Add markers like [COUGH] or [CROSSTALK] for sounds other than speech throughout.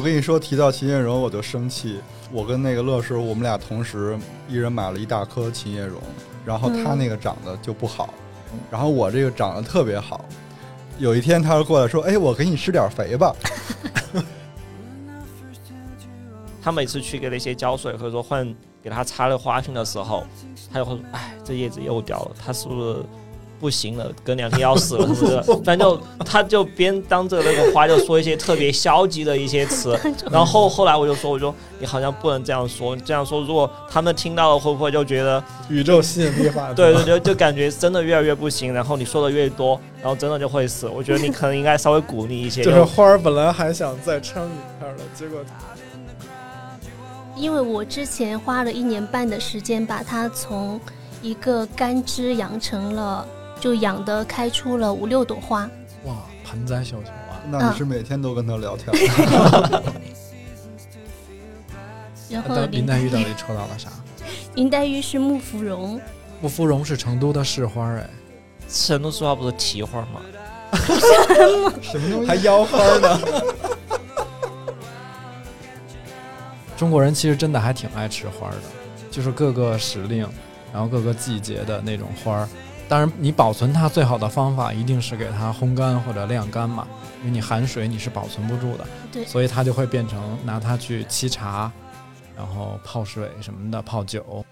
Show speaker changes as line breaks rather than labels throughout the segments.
我跟你说，提到秦叶榕我就生气。我跟那个乐师，我们俩同时一人买了一大颗秦叶榕，然后他那个长得就不好，然后我这个长得特别好。有一天他就过来说：“哎，我给你施点肥吧。[LAUGHS] ”
他每次去给那些浇水或者说换给他插的花瓶的时候，他就会说：“哎，这叶子又掉了，他是不是不行了？隔两天要死了，[LAUGHS] 是不是？”反正就他就边当着那个花就说一些特别消极的一些词，[LAUGHS] 然后后后来我就说：“我说你好像不能这样说，你这样说如果他们听到了，会不会就觉得 [LAUGHS]
宇宙吸引力法
对对对，就感觉真的越来越不行，然后你说的越多，然后真的就会死。我觉得你可能应该稍微鼓励一些，
就是花儿本来还想再撑一片的，结果。
因为我之前花了一年半的时间把它从一个干枝养成了，就养的开出了五六朵花。
哇，盆栽小球啊！
那你是每天都跟他聊天？[LAUGHS]
然后
林黛玉到底抽到了啥？[LAUGHS]
林黛玉是木芙蓉。
木芙蓉是成都的市花哎。
成都市花不是提花吗？
什么？还腰花呢？[LAUGHS]
中国人其实真的还挺爱吃花的，就是各个时令，然后各个季节的那种花儿。当然，你保存它最好的方法一定是给它烘干或者晾干嘛，因为你含水你是保存不住的。
对，
所以它就会变成拿它去沏茶，然后泡水什么的，泡酒。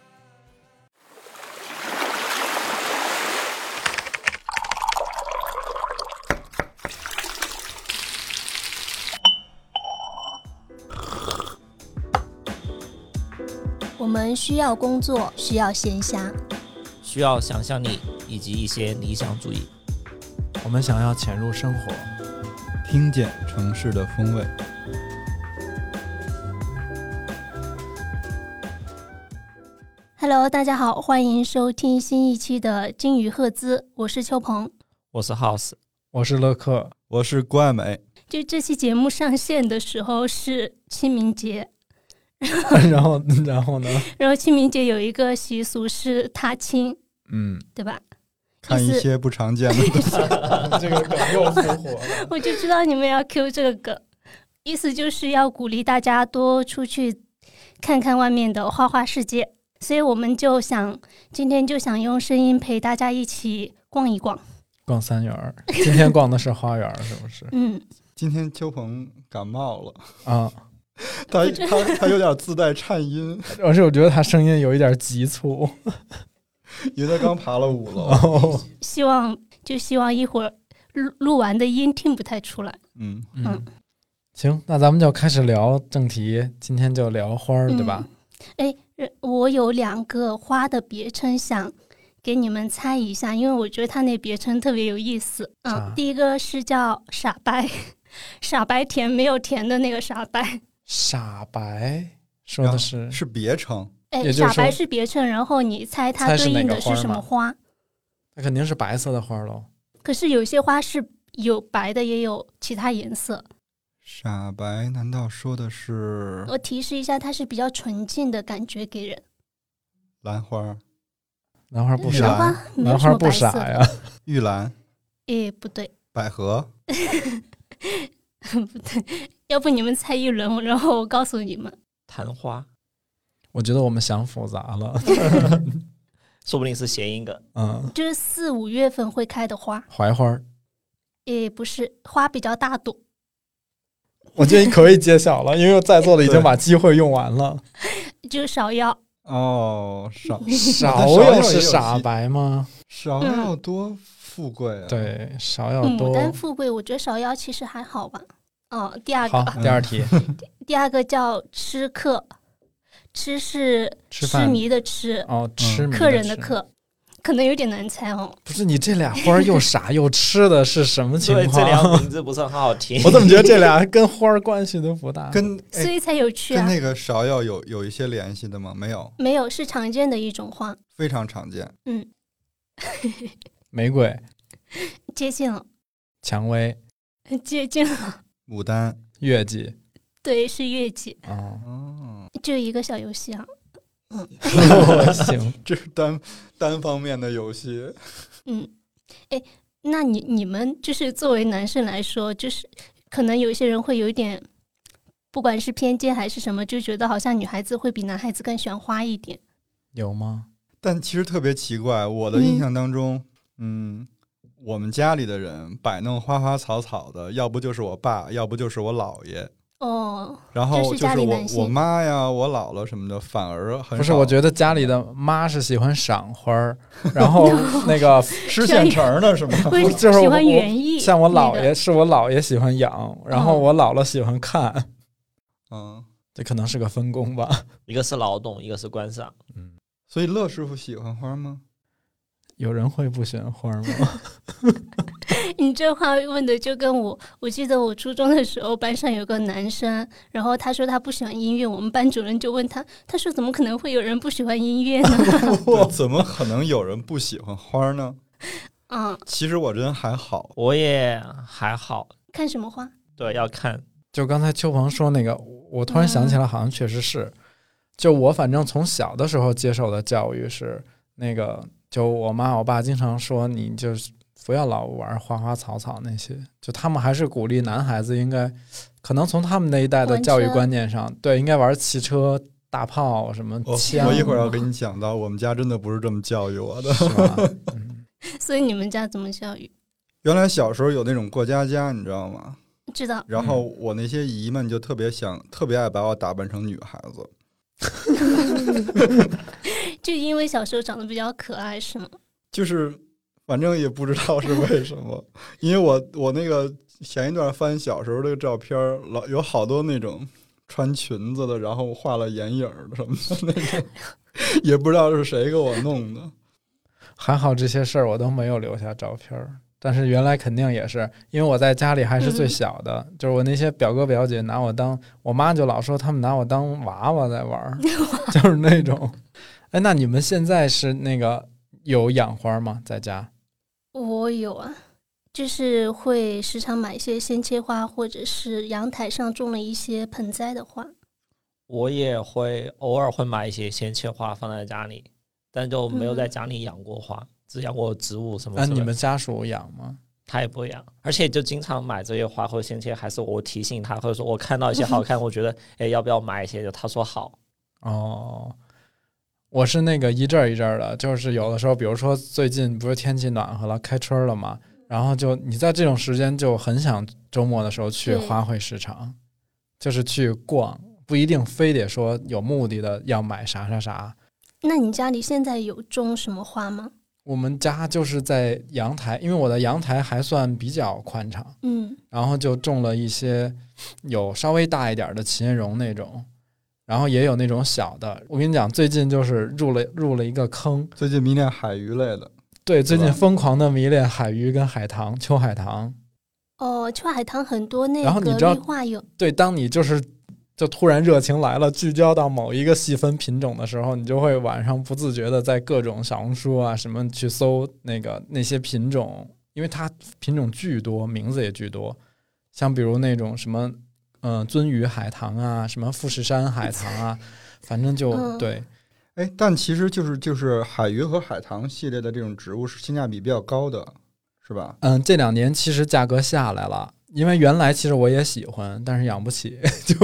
我们需要工作，需要闲暇，
需要想象力以及一些理想主义。
我们想要潜入生活，
听见城市的风味。
Hello，大家好，欢迎收听新一期的金鱼赫兹，我是秋鹏，
我是 House，
我是乐克，
我是郭爱美。
就这期节目上线的时候是清明节。[LAUGHS]
然后，然后呢？
然后清明节有一个习俗是踏青，
嗯，
对吧？
看一些不常见的 [LAUGHS] 东西，[LAUGHS]
这个梗又复活了。
我就知道你们要 Q 这个梗，意思就是要鼓励大家多出去看看外面的花花世界。所以我们就想今天就想用声音陪大家一起逛一逛，
逛三园儿。今天逛的是花园，是不是？
嗯。
今天秋鹏感冒了
啊。[LAUGHS]
他他他有点自带颤音，[LAUGHS]
而且我觉得他声音有一点急促，[LAUGHS]
因为他刚爬了五楼。
希望就希望一会儿录录完的音听不太出来。
嗯
嗯，行，那咱们就开始聊正题，今天就聊花儿，对吧？
哎，我有两个花的别称想给你们猜一下，因为我觉得它那别称特别有意思。嗯，第一个是叫傻白，傻白甜没有甜的那个傻白。
傻白说的是
是别称，
哎，傻白是别称，然后你猜它对应的是什么花？
那肯定是白色的花喽。
可是有些花是有白的，也有其他颜色。
傻白难道说的是？
我提示一下，它是比较纯净的感觉给人。
兰花，
兰花不傻，
兰
花不傻呀。
玉兰，
哎，不对。
百合，[LAUGHS]
不对。要不你们猜一轮，然后我告诉你们。
昙花，
我觉得我们想复杂了，[LAUGHS]
说不定是谐音梗。
嗯，
就是四五月份会开的花。
槐花，
也，不是，花比较大朵。
我觉得你可以揭晓了，因为在座的已经把机会用完了。[LAUGHS]
就是芍药。
哦，芍
芍药是傻白吗？
芍药多富贵啊！
对，芍药多。
牡丹富贵，我觉得芍药其实还好吧。哦，第二个，
第二题，[LAUGHS]
第二个叫吃客，吃是
痴
迷的吃，
哦，吃
客人的客，可能有点难猜哦。
不是你这俩花儿又傻又吃的是什么情况？
这俩名字不是很好听。[LAUGHS]
我怎么觉得这俩跟花儿关系都不大？
跟
所以才有趣
啊。跟那个芍药有有一些联系的吗？没有，
没有，是常见的一种花，
非常常见。
嗯，[LAUGHS]
玫瑰，
接近了。
蔷薇，
接近了。
牡丹、
月季，
对，是月季。
哦，
就一个小游戏啊。嗯，
行，[LAUGHS]
这是单单方面的游戏。
嗯，哎，那你你们就是作为男生来说，就是可能有些人会有一点不管是偏见还是什么，就觉得好像女孩子会比男孩子更喜欢花一点。
有吗？
但其实特别奇怪，我的印象当中，嗯，我们家里的人摆弄花花草草的，要不就是我爸，要不就是我姥爷。
哦，
然后
就是
我我妈呀，我姥姥什么的，反而很
不是，我觉得家里的妈是喜欢赏花儿，[LAUGHS] 然后 [LAUGHS] 那个
吃现成的 [LAUGHS] 是吗？
会
不就是我
喜欢园艺，
像我姥
那个
爷是我姥爷喜欢养，然后
嗯
我姥姥喜欢看，
嗯，
这可能是个分工吧。
一个是劳动，一个是观赏。
嗯所以乐师傅喜欢花吗？
有人会不喜欢花吗？[LAUGHS]
你这话问的就跟我，我记得我初中的时候，班上有个男生，然后他说他不喜欢音乐，我们班主任就问他，他说怎么可能会有人不喜欢音乐呢？[LAUGHS]
对怎么可能有人不喜欢花呢？[LAUGHS]
嗯，
其实我人还好，
我也还好，
看什么花？
对，要看。
就刚才秋鹏说那个，我突然想起来，好像确实是，就我反正从小的时候接受的教育是那个，就我妈我爸经常说，你就是不要老玩花花草草那些，就他们还是鼓励男孩子应该，可能从他们那一代的教育观念上，对，应该玩汽车、大炮什么
我
枪，
我一会儿要给你讲到，我们家真的不是这么教育我的。[LAUGHS]
是吧？嗯，
所以你们家怎么教育？
原来小时候有那种过家家，你知道吗？
知道，
然后我那些姨们就特别想，特别爱把我打扮成女孩子。[LAUGHS]
就因为小时候长得比较可爱，是吗？
就是反正也不知道是为什么，[LAUGHS] 因为我我那个前一段翻小时候这个照片，老有好多那种穿裙子的，然后画了眼影儿什么的那种，也不知道是谁给我弄的。
还好这些事儿我都没有留下照片儿。但是原来肯定也是，因为我在家里还是最小的，就是我那些表哥表姐拿我当，我妈就老说他们拿我当娃娃在玩儿，[LAUGHS] 就是那种。哎，那你们现在是那个有养花吗？在家？
我有啊，就是会时常买一些鲜切花，或者是阳台上种了一些盆栽的花。
我也会偶尔会买一些鲜切花放在家里，但就没有在家里养过花，只养过植物什么
那。你们家属养吗？
他也不养，而且就经常买这些花或者鲜切，还是我提醒他，或者说我看到一些好看，我觉得 [LAUGHS] 哎要不要买一些，就他说好。
哦，我是那个一阵儿一阵儿的，就是有的时候，比如说最近不是天气暖和了，开春了嘛，然后就你在这种时间就很想周末的时候去花卉市场，就是去逛，不一定非得说有目的的要买啥啥啥。
那你家里现在有种什么花吗？
我们家就是在阳台，因为我的阳台还算比较宽敞，
嗯，
然后就种了一些有稍微大一点的琴叶榕那种，然后也有那种小的。我跟你讲，最近就是入了入了一个坑，
最近迷恋海鱼类的，
对，最近疯狂的迷恋海鱼跟海棠、秋海棠。
哦，秋海棠很多那个
然后你知道
绿化有，
对，当你就是就突然热情来了，聚焦到某一个细分品种的时候，你就会晚上不自觉的在各种小红书啊什么去搜那个那些品种，因为它品种巨多，名字也巨多，像比如那种什么嗯、呃鳟鱼海棠啊，什么富士山海棠啊，反正就、
嗯
对。
哎，但其实就是就是海鱼和海棠系列的这种植物是性价比比较高的，是吧？
嗯，这两年其实价格下来了，因为原来其实我也喜欢，但是养不起。[LAUGHS] 就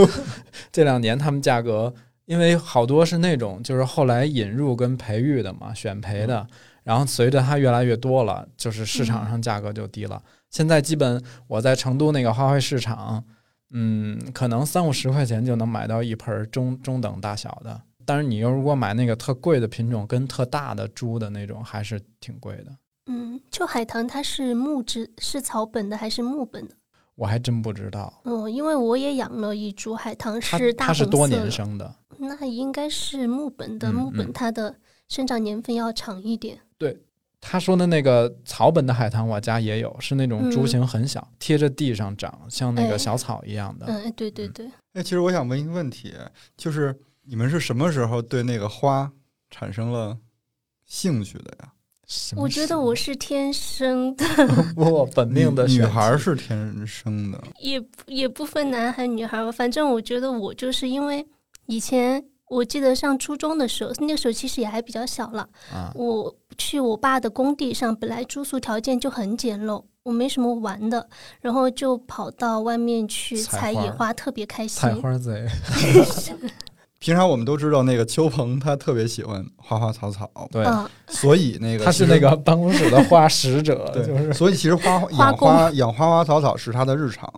这两年他们价格，因为好多是那种就是后来引入跟培育的嘛，选培的，然后随着它越来越多了，就是市场上价格就低了。现在基本我在成都那个花卉市场，嗯，可能三五十块钱就能买到一盆中中等大小的。但是你又如果买那个特贵的品种跟特大的株的那种，还是挺贵的。
嗯，秋海棠它是木质是草本的还是木本的？
我还真不知道。
嗯，因为我也养了一株海棠，是大
它是多年生的，
那应该是木本的，
嗯
木本
嗯
它的生长年份要长一点。
对他说的那个草本的海棠，我家也有，是那种株型很小，贴着地上长，像那
哎
个小草一样的。
嗯，对对对，
哎，其实我想问一个问题，就是你们是什么时候对那个花产生了兴趣的呀？
我觉得我是天生的，[LAUGHS]
我本命的
女孩是天生的，
也也不分男孩女孩吧。反正我觉得我就是因为以前我记得上初中的时候，那个时候其实也还比较小了。
啊，
我去我爸的工地上，本来住宿条件就很简陋，我没什么玩的，然后就跑到外面去
采花
采野花，特别开心
采。[LAUGHS] [LAUGHS] 花贼，
平常我们都知道那个邱鹏他特别喜欢花花草草，
对，
嗯，
所以那个
他是那个办公室的花使者，[LAUGHS]
对，
就是。
所以其实花
花
养 [LAUGHS] 花养花花草草是他的日常，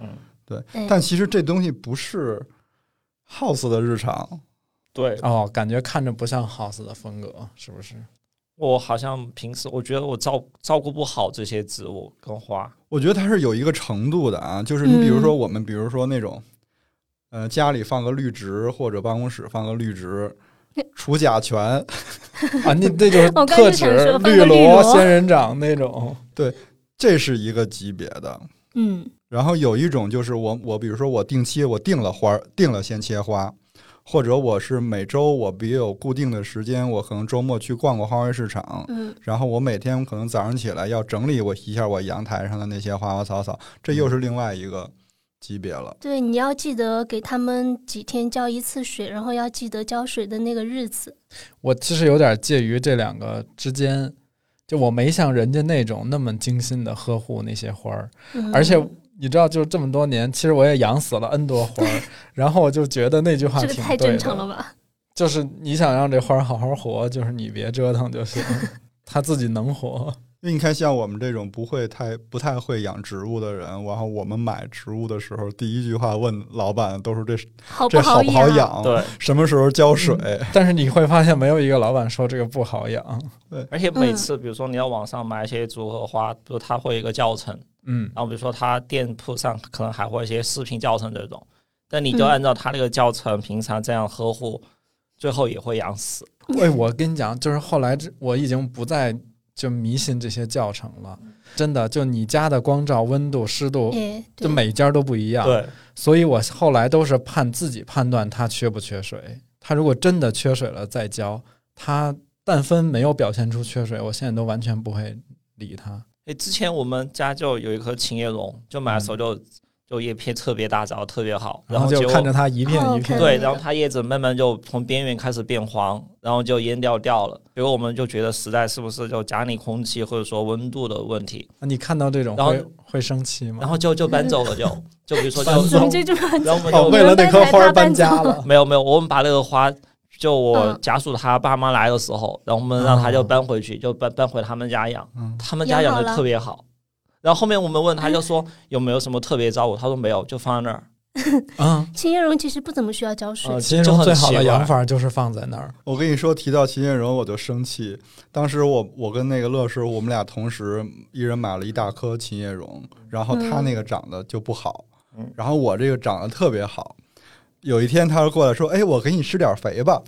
嗯，
对。但其实这东西不是 House 的日常，
对。
哦，感觉看着不像 House 的风格，是不是？
我好像平时我觉得我照照顾不好这些植物跟花，
我觉得它是有一个程度的啊，就是你比如说
嗯。
我们，比如说那种，呃，家里放个绿植或者办公室放个绿植，除甲醛，[LAUGHS]
啊，那那就是特指绿
绿萝
仙人掌那种。[LAUGHS]
对这是一个级别的。
嗯
然后有一种就是我我比如说我定期我定了花儿，定了先切花，或者我是每周我别有固定的时间，我可能周末去逛逛花卉市场，
嗯
然后我每天可能早上起来要整理我一下我阳台上的那些花花草草，这又是另外一个级别了。
对，你要记得给他们几天浇一次水，然后要记得浇水的那个日子。
我其实有点介于这两个之间，就我没像人家那种那么精心的呵护那些花儿，
嗯、
而且你知道，就是这么多年，其实我也养死了 N 多花儿，[LAUGHS] 然后我就觉得那句话
这个太正常了，吧？
就是你想让这花儿好好活，就是你别折腾就行，[LAUGHS] 它自己能活。
因为你看，像我们这种不会太不太会养植物的人，然后我们买植物的时候，第一句话问老板都是这
好
这好不好
养？
对，
什么时候浇水？
但是你会发现，没有一个老板说这个不好养。
对而且每次比如说你要网上买一些组合花，比如它会有一个教程，
嗯，
然后比如说它店铺上可能还会有一些视频教程这种，但你就
嗯
按照它那个教程平常这样呵护，最后也会养死。
哎，我跟你讲，就是后来这我已经不再就迷信这些教程了，真的，就你家的光照、温度、湿度，
哎，
就每家都不一样。
对，
所以我后来都是判自己判断它缺不缺水。它如果真的缺水了再浇，它但分没有表现出缺水，我现在都完全不会理它。
诶，之前我们家就有一棵琴叶榕，就买的时候就、就叶片特别大，长得特别好，
然后就看着它一片
哦
一片。
对，然后它叶子慢慢就从边缘开始变黄，然后就蔫掉掉了。结果我们就觉得实在是不是就家里空气或者说温度的问题，
啊你看到这种
然后
会会生气吗？
然后就就搬走了就，[LAUGHS] 就比如说就
就
然后我们就
为了那棵花儿搬家了。
没有没有，我们把那个花，就我
嗯
家属他爸妈来的时候，然后我们让他就
哦
搬回去，就搬搬回他们家养，
嗯，
他们家养的特别好。然后后面我们问他就说 [LAUGHS] 有没有什么特别照顾，他说没有，就放在那儿。
嗯，[LAUGHS]
琴叶榕其实不怎么需要浇水，
呃
金
就很
融最好的养法就是放在那儿。
我跟你说，提到秦叶榕我就生气。当时我我跟那个乐师，我们俩同时一人买了一大颗秦叶榕，然后他那个长得就不好，
嗯
然后我这个长得特别好。有一天他就过来说：“哎，我给你施点肥吧。”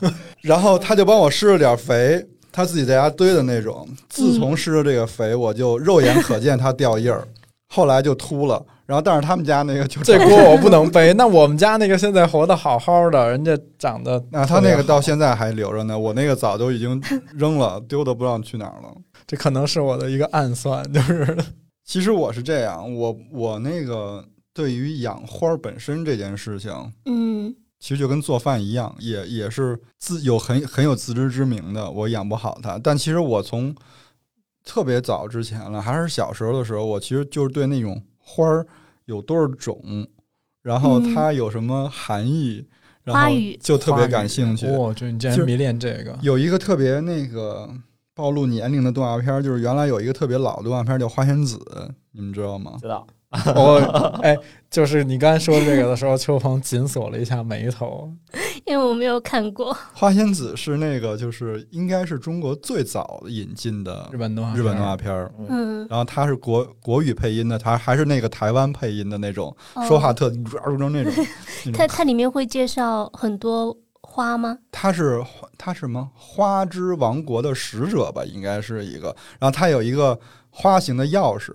[LAUGHS] 然后他就帮我施了点肥，他自己在家堆的那种。自从施了这个肥，我就肉眼可见它掉叶儿，后来就秃了。然后但是他们家那个就
这锅我不能背。那我们家那个现在活得好好的，人家长得
那他那个到现在还留着呢，我那个早就已经扔了，[LAUGHS] 丢的不知道去哪儿了。
这可能是我的一个暗算，就是
其实我是这样，我我那个对于养花本身这件事情，
嗯
其实就跟做饭一样，也也是自有很很有自知之明的。我养不好它，但其实我从特别早之前了，还是小时候的时候，我其实就是对那种花儿有多少种，然后
嗯
它有什么含义，然后就特别感兴趣。
哇，就你竟然迷恋这个，
有一个特别那个暴露年龄的动画片，就是原来有一个特别老的动画片叫《花仙子》，你们知道吗？
知道？
我哎，就是你刚才说这个的时候，秋鹏紧锁了一下眉头。
因为我没有看过。
花仙子是那个，就是应该是中国最早引进的
日本动画，
日本动画，片儿。
嗯，
然后它是国国语配音的，它还是那个台湾配音的那种，
哦
说话特那种 [LAUGHS] 那种。
它它里面会介绍很多花吗？
它是它是什么花之王国的使者吧，应该是一个。然后它有一个花形的钥匙，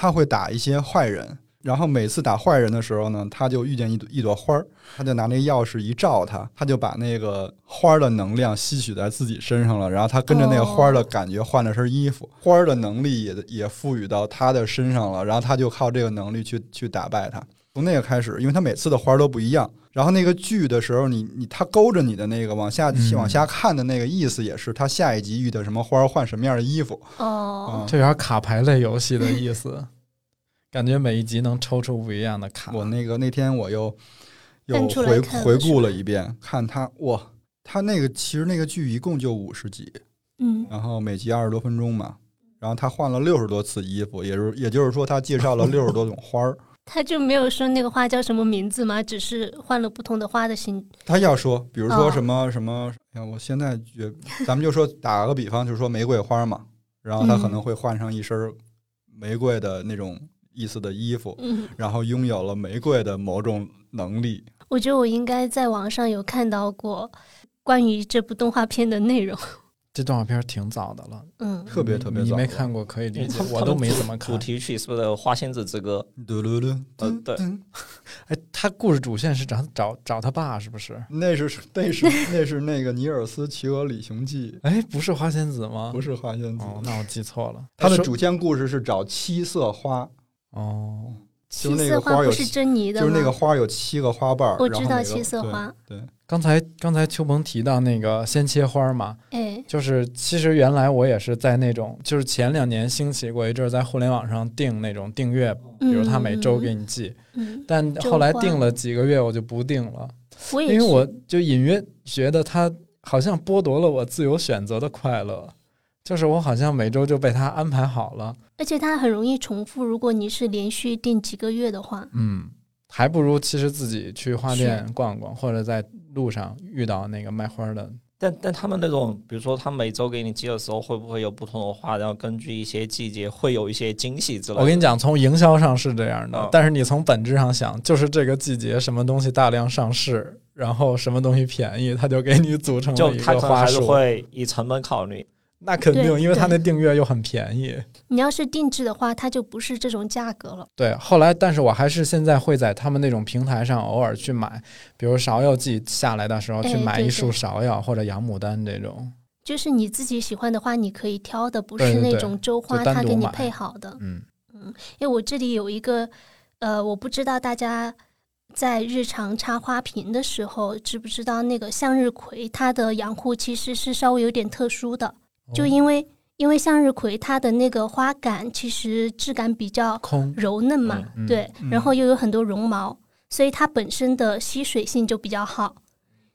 他会打一些坏人。然后每次打坏人的时候呢，他就遇见一朵一朵花儿，他就拿那钥匙一照他，他就把那个花儿的能量吸取在自己身上了。然后他跟着那个花儿的感觉换了身衣服，[LAUGHS] 花儿的能力也也赋予到他的身上了。然后他就靠这个能力去去打败他。从那个开始，因为他每次的花儿都不一样，然后那个剧的时候，你你他勾着你的那个往下、
嗯。
往下看的那个意思，也是他下一集遇到什么花儿换什么样的衣服。
哦，
这有点卡牌类游戏的意思，感觉每一集能抽出不一样的卡。
我那个那天我又又回回顾了一遍，看他哇，他那个其实那个剧一共就五十集，
嗯，
然后每集二十多分钟嘛，然后他换了六十多次衣服，也是也就是说他介绍了六十多种花儿。
他就没有说那个花叫什么名字吗？只是换了不同的花的形。
他要说，比如说
哦
什么什么，我现在觉，咱们就说打个比方，就是说玫瑰花嘛，然后他
嗯
可能会换上一身玫瑰的那种意思的衣服，
嗯，
然后拥有了玫瑰的某种能力。
我觉得我应该在网上有看到过关于这部动画片的内容。
这动画片挺早的了，
嗯，
特别特别
你
早
没看过可以理解我都没怎么看
主。题曲是不是《花仙子之歌
嘟噜噜，
呃对
哎，他故事主线是找找找他爸是不是？
那是那是那是那个尼尔斯《骑鹅旅行记 [LAUGHS]
哎，不是花仙子吗？》，
不是花仙子。
哦，那我记错了。
他的主线故事是找七色花，
哦，
就
七色
那个花
不是珍妮的吗？
就是那个花有七个花瓣儿。
我知道七色花。
对，对
刚才刚才秋鹏提到那个鲜切花嘛，
哎，
就是其实原来我也是在那种，就是前两年兴起过一阵儿，在互联网上订那种订阅，比如他每周给你寄，
嗯，
但后来订了几个月我就不订了，因为我就隐约觉得他好像剥夺了我自由选择的快乐，就是我好像每周就被他安排好了，
而且他很容易重复。如果你是连续订几个月的话，
嗯，还不如其实自己去花店逛逛，或者在路上遇到那个卖花的，》，
但但他们那种，比如说他每周给你寄的时候，会不会有不同的花？然后根据一些季节，会有一些惊喜之类的。
我跟你讲，从营销上是这样的，
嗯
但是你从本质上想，就是这个季节什么东西大量上市，然后什么东西便宜，他就给你组成
就
了一
他可能还是
个花束。
会以成本考虑。
那肯定，因为它
对
那订阅又很便宜。
你要是定制的话，它就不是这种价格了。
对，后来，但是我还是现在会在他们那种平台上偶尔去买，比如芍药季下来的时候，
哎
去买一束芍药或者洋牡丹这种。
就是你自己喜欢的花，你可以挑的，不是那种周花，
就单独买
它给你配好的。
嗯，
因为我这里有一个，呃，我不知道大家在日常插花瓶的时候知不知道，那个向日葵它的养护其实是稍微有点特殊的，就
哦
因为因为向日葵它的那个花杆其实质感比较
空
柔嫩嘛，对，
嗯
然后又有很多绒毛，所以它本身的吸水性就比较好。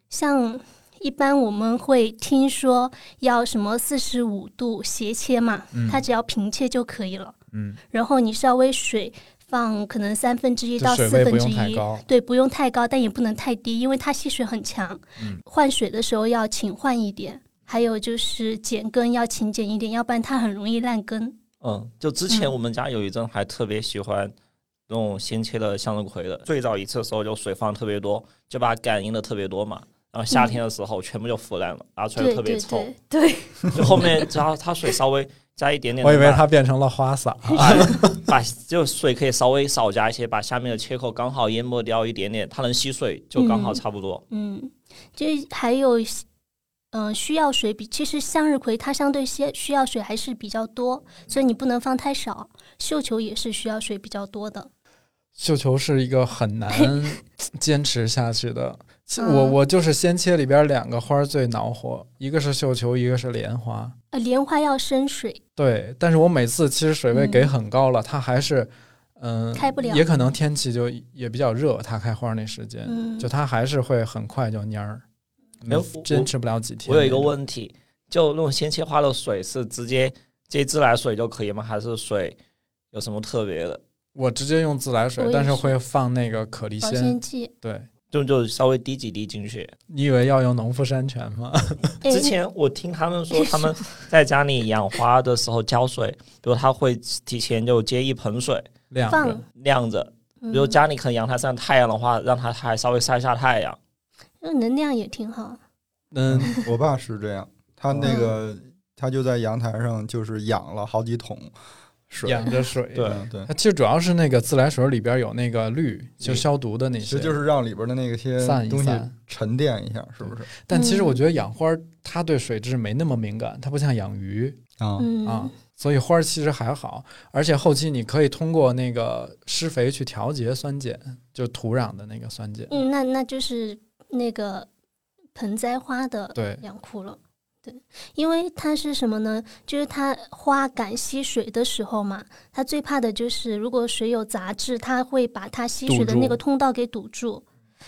像一般我们会听说要什么四十五度斜切嘛，
嗯
它只要平切就可以了。
嗯，
然后你稍微水放可能三分之一到四分之一，
用太高。
对，不用太高，但也不能太低，因为它吸水很强。
嗯
换水的时候要勤换一点，还有就是剪根要勤剪一点，要不然它很容易烂根。
嗯，就之前
嗯
我们家有一阵还特别喜欢那种先切的向日葵的，最早一次的时候就水放特别多，就把感应的特别多嘛。然后夏天的时候全部就腐烂了，拿出来
对对
就特别臭。
对对，[LAUGHS]
就后面只要它水稍微加一点点，
我以为它变成了花洒。[LAUGHS]
把把就水可以稍微少加一些，把下面的切口刚好淹没掉一点点，它能吸水就刚好差不多。
嗯，就还有，嗯、需要水比其实向日葵它相对些需要水还是比较多，所以你不能放太少。绣球也是需要水比较多的。
绣球是一个很难 [LAUGHS] 坚持下去的。我
嗯
我就是先切里边两个花儿最恼火，一个是绣球，一个是莲花。
呃，莲花要深水，
对，但是我每次其实水位
嗯
给很高了，它还是嗯、
开不了
也可能天气就也比较热，它开花那时间，
嗯，
就它还是会很快就蔫儿，
哎我
坚持不了几天。
我有一个，问题，就那种鲜切花的水是直接接自来水就可以吗？还是水有什么特别的？
我直接用自来水但是会放那个可丽
保
鲜。
剂。
对，
就就稍微滴几滴进去。
你以为要用农夫山泉吗？[LAUGHS]
哎
之前我听他们说，他们 [LAUGHS] 在家里养花的时候浇水，比如他会提前就接一盆水
晾着。
晾着，比如
嗯
家里可能阳台上太阳的话，让它还稍微晒一下太阳。
嗯能量也挺好。
嗯，[LAUGHS]
我爸是这样，他那个
嗯
他就在阳台上就是养了好几桶水，
养着水。
对
嗯对，
它其实主要是那个自来水里边有那个氯，就消毒的那些。
其实就是让里边的那个些
散一
东西
散
沉淀一下，是不是？
但其实
嗯
我觉得养花儿它对水质没那么敏感，它不像养鱼
啊，
嗯，
啊。所以花儿其实还好，而且后期你可以通过那个施肥去调节酸碱，就土壤的那个酸碱。
嗯，那那就是那个盆栽花的
对
养库了。对，因为它是什么呢？就是它花敢吸水的时候嘛，它最怕的就是如果水有杂质，它会把它吸水的那个通道给堵住。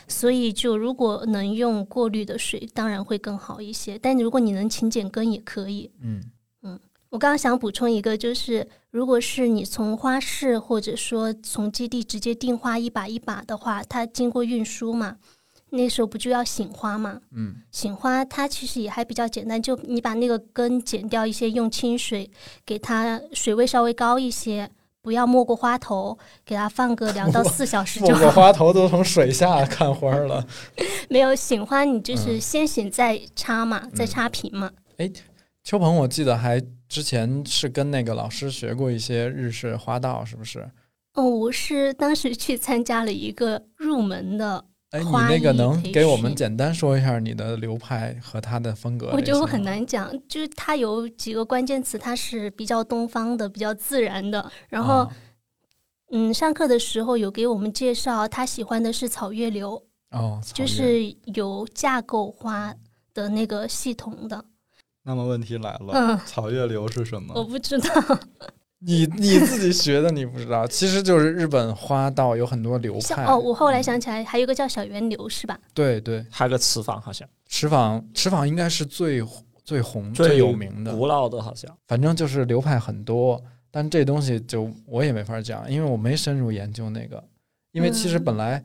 所以，就如果能用过滤的水，当然会更好一些。但如果你能勤剪根也可以。
嗯
嗯，我刚刚想补充一个，就是如果是你从花市或者说从基地直接订花一把一把的话，它经过运输嘛。那时候不就要醒花嘛？
嗯，
醒花它其实也还比较简单，就你把那个根剪掉一些，用清水给它水位稍微高一些，不要没过花头，给它放个两到四小时就
没过。[LAUGHS] 花头都从水下看花了。
没有醒花，你就是
嗯
先醒再插嘛，再
嗯
插瓶嘛。
哎秋鹏，我记得还之前是跟那个老师学过一些日式花道，是不是？
哦，我是当时去参加了一个入门的，
哎，你那个能给我们简单说一下你的流派和他的风格？
我觉得我很。难讲，就是它有几个关键词，他是比较东方的，比较自然的。然后，
啊
嗯，上课的时候有给我们介绍，他喜欢的是草月流，
哦，
就是有架构化的那个系统的。
那么问题来了，
嗯，
草月流是什么我？
不知道，
你你自己学的，你不知道，其实就是日本花道有很多流派。
哦，我后来想起来，还有一个叫小源流，是吧？
对对，
还有个池坊，好像
池坊池坊应该是最最红、
最
有名的，
古老的，好像
反正就是流派很多。但这东西就我也没法讲，因为我没深入研究那个。因为其实
嗯
本来，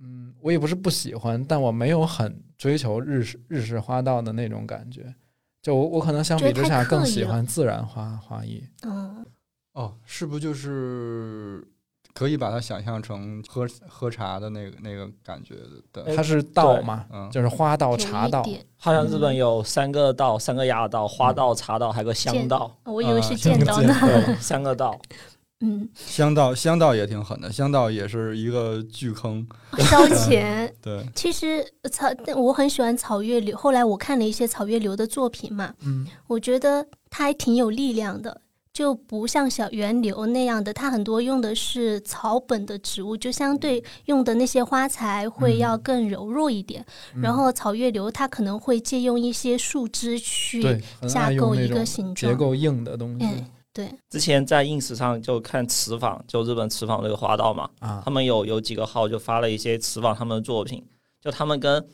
嗯，我也不是不喜欢，但我没有很追求日式日式花道的那种感觉。就我我可能相比之下更喜欢自然花花艺。
嗯，
哦，是不就是可以把它想象成喝喝茶的那个那个感觉的？
哎
它是道嘛，
嗯，
就是花道、茶道。
好像日本有三个道，三个雅道，花道、茶道，还有个香道，
我以为是
啊
剑道呢。
对，三个道。
嗯，
香道香道也挺狠的，香道也是一个巨坑。
烧钱。[LAUGHS]
对，
其实草，我很喜欢草月流。后来我看了一些草月流的作品嘛，
嗯，
我觉得他还挺有力量的，就不像小圆流那样的，它很多用的是草本的植物，就相对用的那些花材会
嗯
要更柔弱一点。
嗯
然后草月流它可能会借用一些树枝去架构一个形状。
结构硬的东西
嗯，对，
之前在 ins 上就看瓷坊，就日本瓷坊那个花道嘛，
啊
他。们有有几个号就发了一些瓷坊他们的作品，就他们跟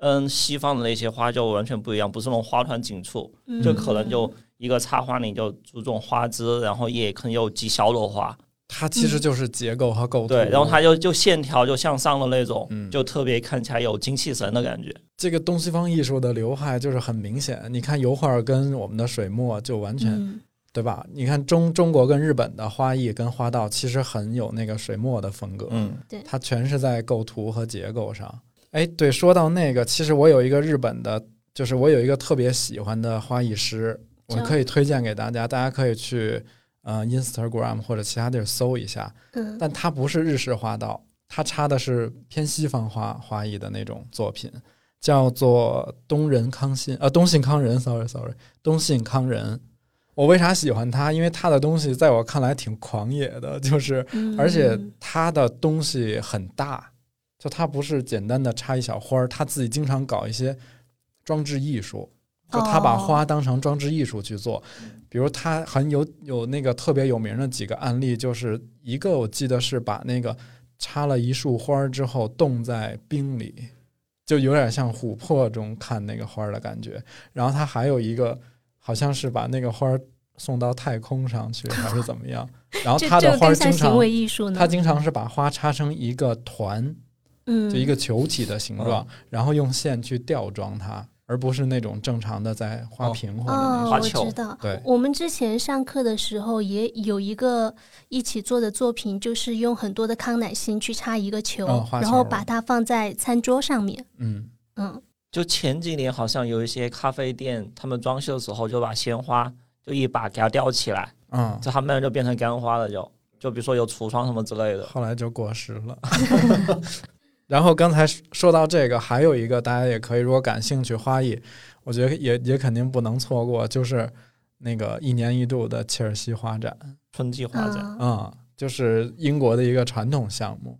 嗯西方的那些花就完全不一样，不是那种花团锦簇，就可能就一个插花你就注重花枝，然后也可能有几小朵花，
它其实就是结构和构图。
对，然后它就就线条就向上的那种，
嗯
就特别看起来有精气神的感觉。
这个东西方艺术的流派就是很明显。你看油画跟我们的水墨就完全、
嗯
对吧？你看中中国跟日本的花艺跟花道其实很有那个水墨的风格，
嗯，对
它全是在构图和结构上。哎，对，说到那个，其实我有一个日本的，就是我有一个特别喜欢的花艺师，我可以推荐给大家，大家可以去呃 Instagram 或者其他地儿搜一下。
嗯
但它不是日式花道，它插的是偏西方花花艺的那种作品，叫做东仁康信，呃，东信康人，sorry sorry，东信康人。我为啥喜欢他？因为他的东西在我看来挺狂野的，[LAUGHS] 就是
嗯
而且他的东西很大，就他不是简单的插一小花儿，他自己经常搞一些装置艺术，就他把
哦
花当成装置艺术去做。比如他很有有那个特别有名的几个案例，就是一个我记得是把那个插了一束花儿之后冻在冰里，就有点像琥珀中看那个花儿的感觉。然后他还有一个好像是把那个花儿送到太空上去，还是怎么样？[LAUGHS] 然后他的花经常。他经常是把花插成一个团，
嗯，
就一个球体的形状，然后用线去吊装它，而不是那种正常的在花瓶或者那
哦，
种。
我
花球
知道。
对
我们之前上课的时候也有一个一起做的作品，就是用很多的康乃馨去插一个球，
哦花
然后把它放在餐桌上面。
嗯，
嗯，
就前几年好像有一些咖啡店，他们装修的时候就把鲜花就一把给它吊起来，
嗯，
这它慢慢就变成干花了就，就比如说有橱窗什么之类的。
后来就过时了。[LAUGHS] 然后刚才说到这个，还有一个大家也可以，如果感兴趣花艺，我觉得也也肯定不能错过，就是那个一年一度的切尔西花展，
春季花展，
嗯
啊、就是英国的一个传统项目。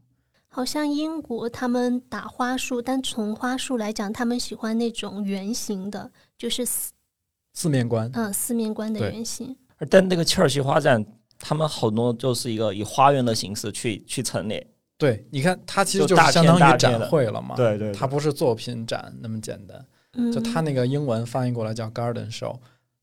好像英国他们打花束，但从花束来讲，他们喜欢那种圆形的，就是四
四面观，
嗯四面观的圆形。
但那个切尔西花展，他们很多就是一个以花园的形式去去陈列。
对，你看它其实
就是
相当于展会了嘛，
对对
它不是作品展那么简单。
嗯，
就它那个英文翻译过来叫 garden show，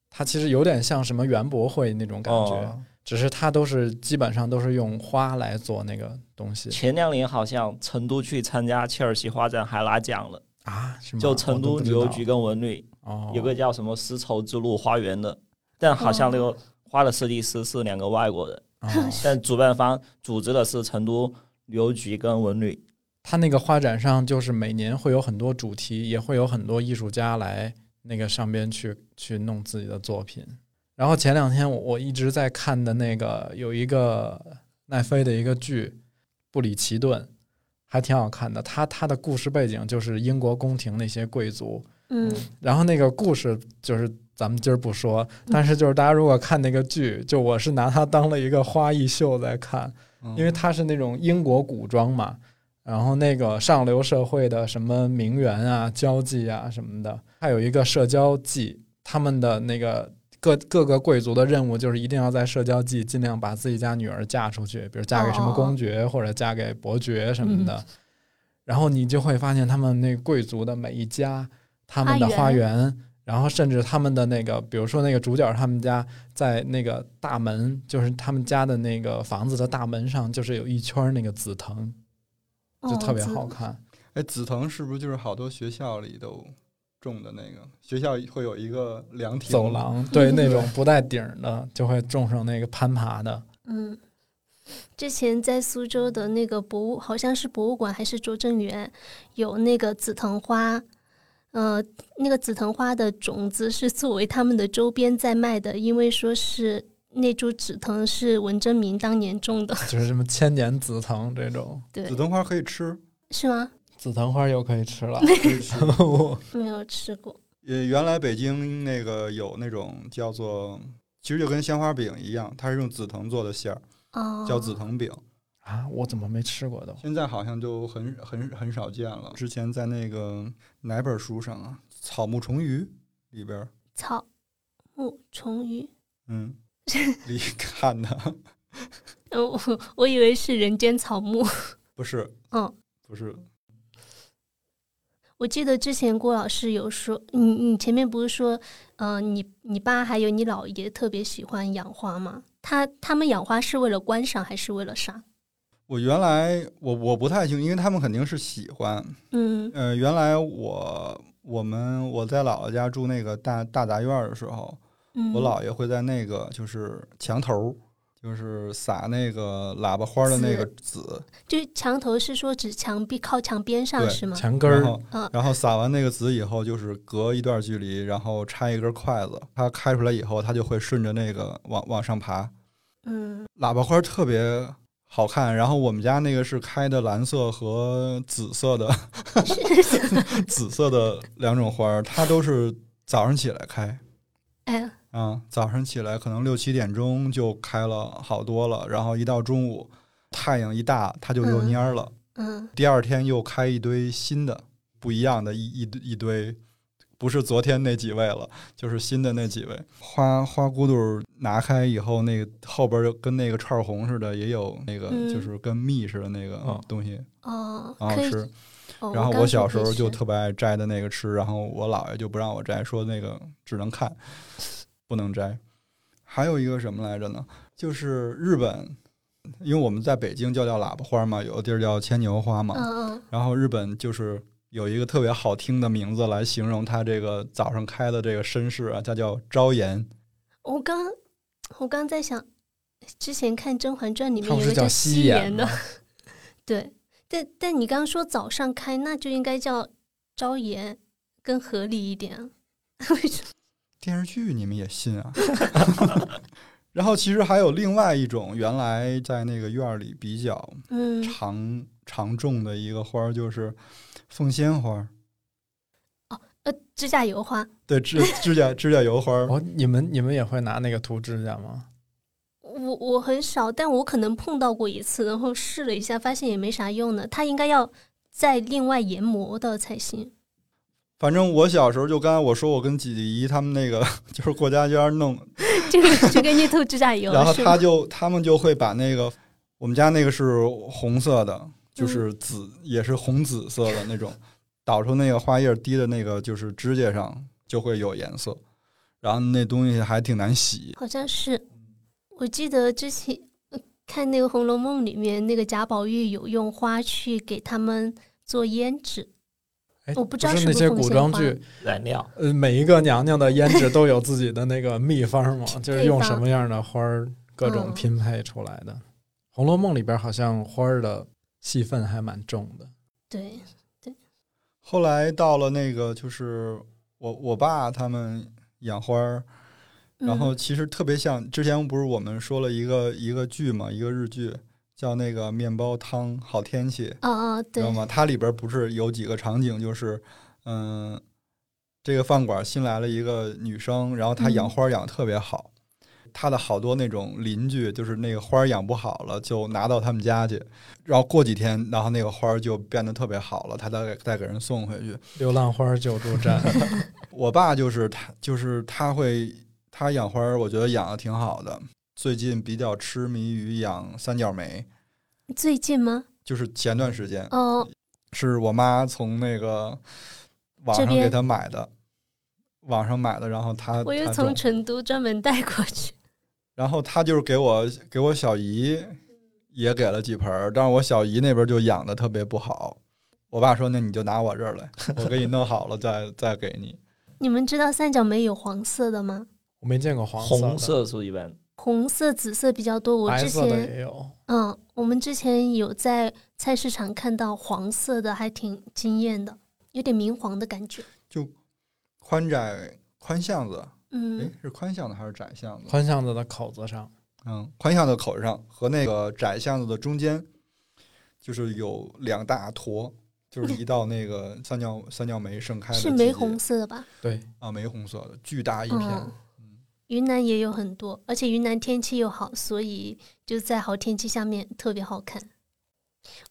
它其实有点像什么园博会那种感觉，
哦
只是它都是基本上都是用花来做那个东西
前两年好像成都去参加切尔西花展还拿奖了，
啊，是吗？
就成都旅游局跟文旅
哦，
有个叫什么丝绸之路花园的，但好像那个花的设计师是两个外国人，
哦，
但主办方组织的是成都旅游局跟文旅。
它那个画展上就是每年会有很多主题，也会有很多艺术家来那个上边去去弄自己的作品。然后前两天我我一直在看的那个有一个奈飞的一个剧《布里奇顿》，还挺好看的。他他的故事背景就是英国宫廷那些贵族，
嗯
然后那个故事就是咱们今儿不说，但是就是大家如果看那个剧，就我是拿它当了一个花艺秀在看，
嗯
因为它是那种英国古装嘛，然后那个上流社会的什么名媛啊、交际啊什么的，还有一个社交季，他们的那个各各个贵族的任务就是一定要在社交季尽量把自己家女儿嫁出去，比如嫁给什么公爵或者嫁给伯爵什么的。然后你就会发现，他们那贵族的每一家，他们的花
花
园，然后甚至他们的那个，比如说那个主角他们家在那个大门，就是他们家的那个房子的大门上，就是有一圈那个紫藤，就
哦
特别好看。
哎，紫藤是不是就是好多学校里都种的那个？学校会有一个凉亭
走，廊对那种不带顶的，就会种上那个攀爬的。
嗯，之前在苏州的那个博物，好像是博物馆还是拙政园，有那个紫藤花。呃，那个紫藤花的种子是作为他们的周边在卖的，因为说是那株紫藤是文征明当年种的，[LAUGHS]
就是什么千年紫藤这种，
对
紫，藤花可以吃。
是吗？
紫藤花又可以吃了。[LAUGHS]
没有吃过。
呃，原来北京那个有那种叫做，其实就跟鲜花饼一样，它是用紫藤做的馅儿，
哦，
叫紫藤饼。
啊，我怎么没吃过都？
现在好像就很很很少见了。之前在那个哪本书上啊，《草木虫鱼》里边儿，
草木虫鱼。
嗯，里看的
呃，[LAUGHS] 我我以为是人间草木。
不是，
嗯，
不是，[LAUGHS]
我记得之前郭老师有说，你你前面不是说，呃，你你爸还有你姥爷特别喜欢养花吗？他他们养花是为了观赏还是为了啥？
我原来我我不太清，因为他们肯定是喜欢。
嗯
呃，原来我我们我在姥姥家住那个大大杂院的时候，
嗯，
我姥爷会在那个就是墙头，就是撒那个喇叭花的那个籽，
就墙头是说指墙壁靠墙边上是吗？
墙根儿
然后
嗯
然后撒完那个籽以后，就是隔一段距离，然后插一根筷子，它开出来以后，它就会顺着那个往往上爬。
嗯
喇叭花特别好看，然后我们家那个是开的蓝色和紫色的，[LAUGHS] [LAUGHS] 紫色的两种花儿，它都是早上起来开。
哎
啊，早上起来可能六七点钟就开了好多了，然后一到中午，太阳一大，它就蔫了。
嗯
第二天又开一堆新的，不一样的一一堆一堆，不是昨天那几位了，就是新的那几位。花花骨朵儿拿开以后，那个后边儿就跟那个串儿红似的，也有那个
嗯
就是跟蜜似的那个
哦
东西，
哦，
很好
可。
吃。
哦、
然后我小时候就特别爱摘的那个吃，然后我姥爷就不让我摘，说那个只能看，不能摘。还有一个什么来着呢？就是日本，因为我们在北京叫叫喇叭花嘛，有的地儿叫牵牛花嘛。
嗯嗯
然后日本就是有一个特别好听的名字来形容他这个早上开的这个绅士啊，它叫朝颜。
我刚我刚在想，之前看《甄嬛传》里面
它不是叫
有个夕
颜的，？[LAUGHS]
对，但但你刚刚说早上开，那就应该叫朝颜，更合理一点？[LAUGHS]
电视剧你们也信啊？[LAUGHS] 然后其实还有另外一种，原来在那个院儿里比较
嗯，
常常种的一个花儿就是凤仙花哦。
呃，指甲油花，
对，指 [LAUGHS] 指甲指甲油花儿。
哦，你们你们也会拿那个涂指甲吗？
我我很少，但我可能碰到过一次，然后试了一下，发现也没啥用的。它应该要再另外研磨的才行。
反正我小时候就刚才我说，我跟姐姐姨他们那个 [LAUGHS] 就是过家家弄，[LAUGHS]
这个就给你涂指甲油，
然后他就他们就会把那个我们家那个是红色的，就是紫、也是红紫色的那种，导出那个花叶滴的那个就是指甲上就会有颜色，然后那东西还挺难洗。
好像是，我记得之前呃看那个《红楼梦》里面，那个贾宝玉有用花去给他们做胭脂，
哎，
我不知道
是那些古装剧，
染料。
呃，每一个娘娘的胭脂都有自己的那个秘方嘛，[LAUGHS] 就是用什么样的花儿，各种
嗯
拼配出来的。《红楼梦》里边好像花儿的戏份还蛮重的。
对对，
后来到了那个就是我我爸他们养花儿，然后
嗯
其实特别像之前不是我们说了一个一个剧嘛，一个日剧叫那个面包汤好天气，
哦哦，对。
知道，吗？它里边不是有几个场景，就是嗯，这个饭馆新来了一个女生，然后她养
嗯
花养的特别好，她的好多那种邻居就是那个花儿养不好了，就拿到他们家去，然后过几天，然后那个花儿就变得特别好了，他再给再给人送回去。
流浪花救助站，[LAUGHS]
我爸就是他，就是他会他养花儿，我觉得养的挺好的。最近比较痴迷于养三角梅，
最近吗？
就是前段时间
哦，
是我妈从那个网上给他买的，网上买的，然后他
我又从成都专门带过去。
然后他就是给我给我小姨也给了几盆儿，但是我小姨那边就养的特别不好。我爸说：“那你就拿我这儿来，[LAUGHS] 我给你弄好了再再给你。
你们知道三角梅有黄色的吗？
我没见过黄色的
红色是一般？
红色、紫色比较多。我之前
也有。
嗯，我们之前有在菜市场看到黄色的，还挺惊艳的，有点明黄的感觉。
就宽窄宽巷子，诶，
嗯，
是宽巷子还是窄巷子？
宽巷子的口子上，
嗯，宽巷子口上和那个窄巷子的中间，就是有两大坨，就是一道那个三角三角梅盛开的季节
是玫红色的吧？
对，
啊，玫红色的，巨大一片。
嗯云南也有很多，而且云南天气又好，所以就在好天气下面特别好看。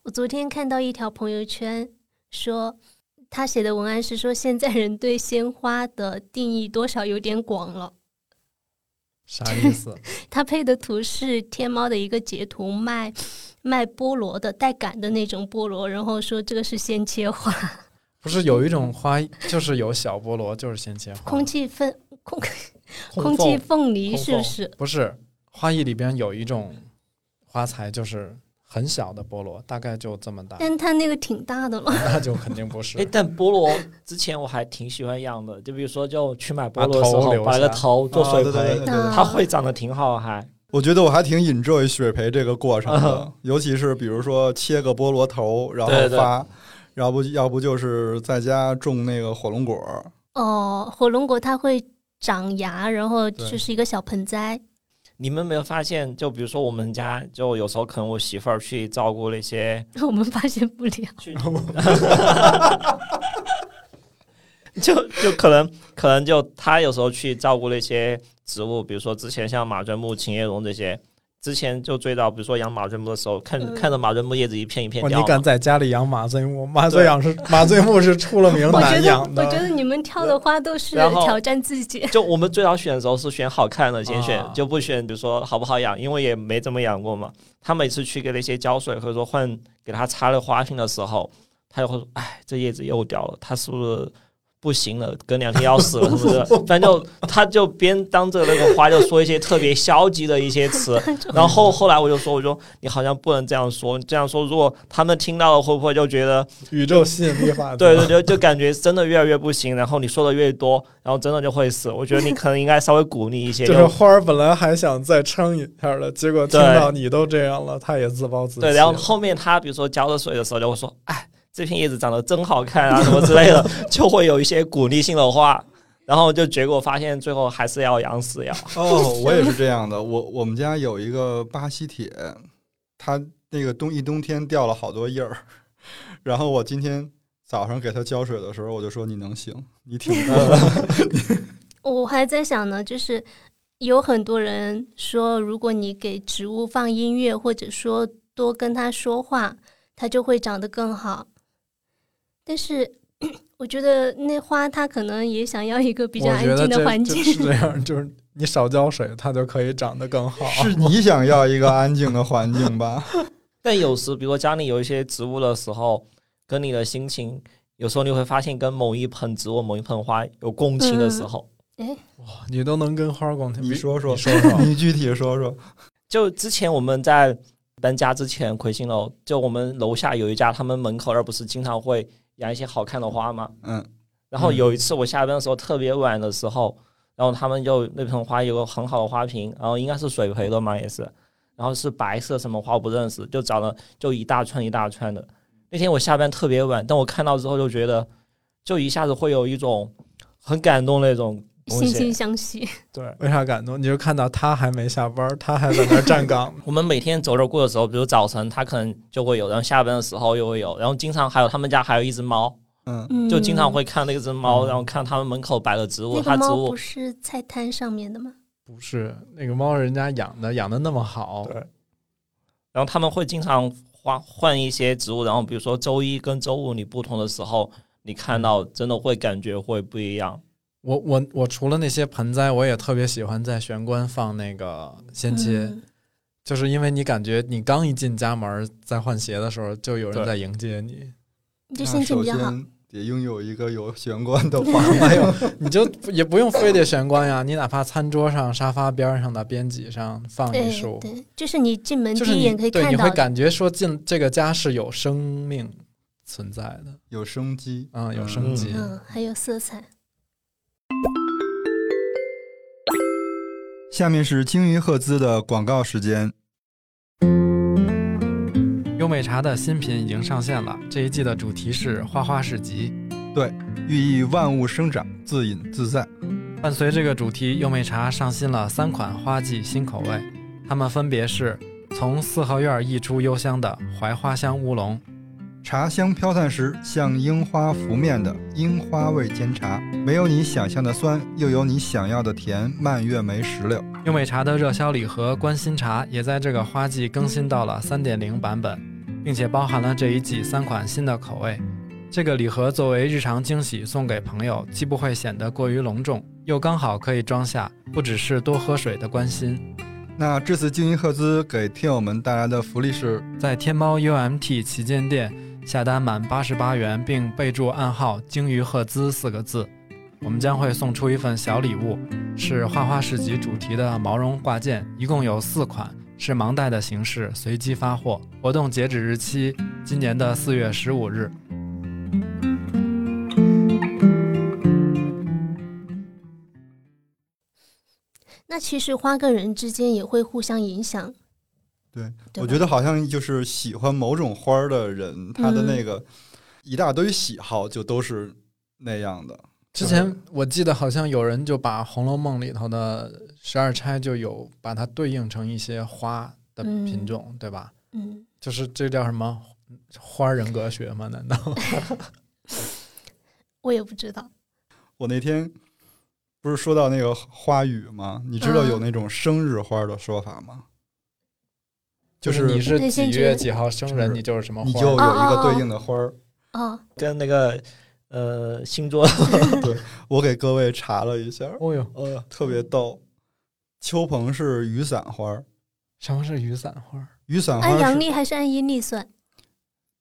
我昨天看到一条朋友圈说，他写的文案是说，现在人对鲜花的定义多少有点广了。
啥意思？[LAUGHS]
他配的图是天猫的一个截图，卖卖菠萝的带杆的那种菠萝，然后说这个是鲜切花，[LAUGHS]
不是有一种花，就是有小菠萝，就是鲜切花。
空气凤空
空
空气
凤
凤梨是不是？
不是花艺里边有一种花材，就是很小的菠萝，大概就这么大，
但它那个挺大的了。[LAUGHS]
那就肯定不是。
哎，。但菠萝之前我还挺喜欢养的，就比如说就去买菠萝的时候，
头留
把那个头做水培，它会长得挺好，还。
我觉得我还挺 enjoy 水培这个过程的
嗯，[LAUGHS]
尤其是比如说切个菠萝头，然后
对对。
发，要不要不就是在家种那个火龙果，
哦，火龙果它会长芽，然后就是一个小盆栽。
你们没有发现？就比如说我们家，就有时候可能我媳妇儿去照顾那些，[LAUGHS]
我们发现不了。[LAUGHS]
就就可能可能就她有时候去照顾那些植物，比如说之前像马钻木、琴叶榕这些，之前就追到，比如说养马醉木的时候，看
嗯
看着马醉木叶子一片一片
哇，
掉嘛，
你敢在家里养马醉木？马醉养是马醉木是出了名 [LAUGHS]
我觉得，
难养
我觉。得你们挑的花都是挑战自己。
就我们最早选的时候是选好看的先选，
啊
就不选比如说好不好养，因为也没怎么养过嘛。他每次去给那些浇水或者说换给他插了花瓶的时候，他就会说：“哎，这叶子又掉了，他是不是不行了？隔两天要死了是不是？” [LAUGHS] 反正就他就边当着那个花就说一些特别消极的一些词。[LAUGHS] 然后后后来我就说：“我说你好像不能这样说，这样说如果他们听到了，会不会就觉得
宇宙吸引力法则。
对对对，就感觉真的越来越不行，然后你说的越多，然后真的就会死。我觉得你可能应该稍微鼓励一些，
就是花儿本来还想再撑一下的，结果听到你都这样了，他也自暴自弃。
对，然后后面他比如说浇了水的时候，就会说：“哎，这片叶子长得真好看啊，什么之类的，[LAUGHS] 就会有一些鼓励性的话。”然后就结果发现最后还是要养死要。
哦，我也是这样的。我我们家有一个巴西铁，它那个冬一冬天掉了好多叶儿，然后我今天早上给它浇水的时候，我就说你能行，你挺棒的。
我还在想呢，就是有很多人说，如果你给植物放音乐，或者说多跟它说话，它就会长得更好。但是我觉得那花它可能也想要一个比较安静的环境。
是这样，就是你少浇水，它就可以长得更好。
是 [LAUGHS] 你想要一个安静的环境吧？[LAUGHS]
但有时，比如说家里有一些植物的时候，跟你的心情，有时候你会发现跟某一盆植物、某一盆花有共情的时候。
哎，
哇，你都能跟花共情？
你说说，
说说，
你具体说说。[LAUGHS]
就之前我们在搬家之前，魁星楼就我们楼下有一家，他们门口而不是经常会养一些好看的花嘛？
嗯。
然后有一次我下班的时候特别晚的时候，然后他们就那盆花有个很好的花瓶，然后应该是水培的嘛，也是。然后是白色什么花我不认识，就长得就一大串一大串的。那天我下班特别晚，但我看到之后就觉得，就一下子会有一种很感动那种
惺惺相惜。
对，
为啥感动？你就看到他还没下班，他还在那站岗。[LAUGHS]
我们每天走着过的时候，比如早晨他可能就会有，然后下班的时候又会有，然后经常还有他们家还有一只猫，
嗯，
就经常会看那只猫，然后看他们门口摆的植物。那
个猫不是菜摊上面的吗？
不是那个猫，人家养的养的那么好。
对。然后他们会经常换换一些植物，然后比如说周一跟周五你不同的时候，你看到真的会感觉会不一样。
我我我除了那些盆栽，我也特别喜欢在玄关放那个仙切，就是因为你感觉你刚一进家门，在换鞋的时候，就有人在迎接你，
就心情比较好。
得拥有一个有玄关的房，[LAUGHS]
没有你就也不用非得玄关呀。你哪怕餐桌上、沙发边上的边几上放一束，
对，就是你进门第一眼可以
看到，你会感觉说进这个家是有生命存在的，
有生机，
嗯，有生机，
嗯，还有色彩。
下面是鲸鱼赫兹的广告时间。
优美茶的新品已经上线了，这一季的主题是花花市集，
对，寓意万物生长，自饮自在。
伴随这个主题，优美茶上新了三款花季新口味，它们分别是从四合院溢出幽香的槐花香乌龙。
茶香飘散时，像樱花拂面的樱花味煎茶，没有你想象的酸，又有你想要的甜。蔓越莓石榴，
优美茶的热销礼盒关心茶也在这个花季更新到了三点零版本，并且包含了这一季三款新的口味。这个礼盒作为日常惊喜送给朋友，既不会显得过于隆重，又刚好可以装下不只是多喝水的关心。
那这次静音赫兹给听友们带来的福利是
在天猫 UMT 旗舰店。下单满八十八元，并备注暗号“鲸鱼赫兹”四个字，我们将会送出一份小礼物，是花花市集主题的毛绒挂件，一共有四款，是盲袋的形式，随机发货。活动截止日期今年的四月十五日。
那其实花跟人之间也会互相影响。
对，我觉得好像就是喜欢某种花儿的人，他的那个一大堆喜好就都是那样的。
之前我记得好像有人就把《红楼梦》里头的十二钗就有把它对应成一些花的品种，对吧？
嗯，
就是这叫什么花人格学吗？难道？[LAUGHS]
我也不知道。[LAUGHS]
我那天不是说到那个花语吗？你知道有那种生日花的说法吗？
就是你是几月几号生人，你就是什么花，
你就有一个对应的花儿。
啊，[LAUGHS]
跟那个呃星座，[LAUGHS] [LAUGHS]
对我给各位查了一下。
哦呦，
呃，特别逗。秋鹏是雨伞花，
什么是雨伞花？
雨伞花
按阳历还是按阴历算？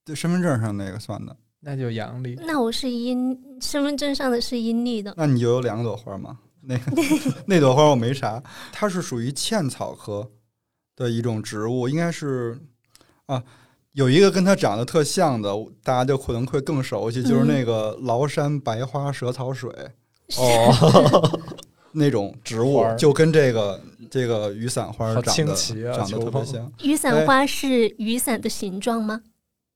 对，身份证上那个算的。
那就阳历。
那我是阴，身份证上的是阴历的。
那你就有两朵花吗？那个那朵花我没查，它是属于茜草科。的一种植物，应该是啊，有一个跟它长得特像的，大家就可能会更熟悉，就是那个崂山白花蛇草水 [LAUGHS]
哦，[LAUGHS]
那种植物就跟这个这个雨伞花长得长得特别像。
雨伞花是雨伞的形状吗？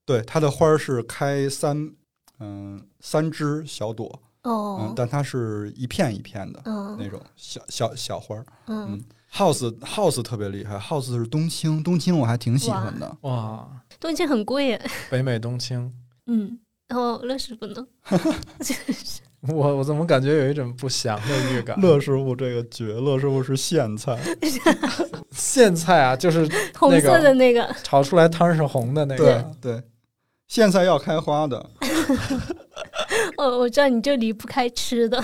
对，它的花是开三嗯三枝小朵
哦，
但它是一片一片的那种小小小花
嗯。
House House 特别厉害，House 是冬青，冬青我还挺喜欢的。
哇，
冬青很贵耶。
北美冬青，
嗯，然后乐师傅呢？[LAUGHS]
我我怎么感觉有一种不祥的预感？
乐师傅这个绝，乐师傅是苋菜，[LAUGHS]
苋菜啊，就是
红色的那个，
炒出来汤是红的那
对
个。
对，苋菜要开花的。[LAUGHS]
哦，我知道你就离不开吃的。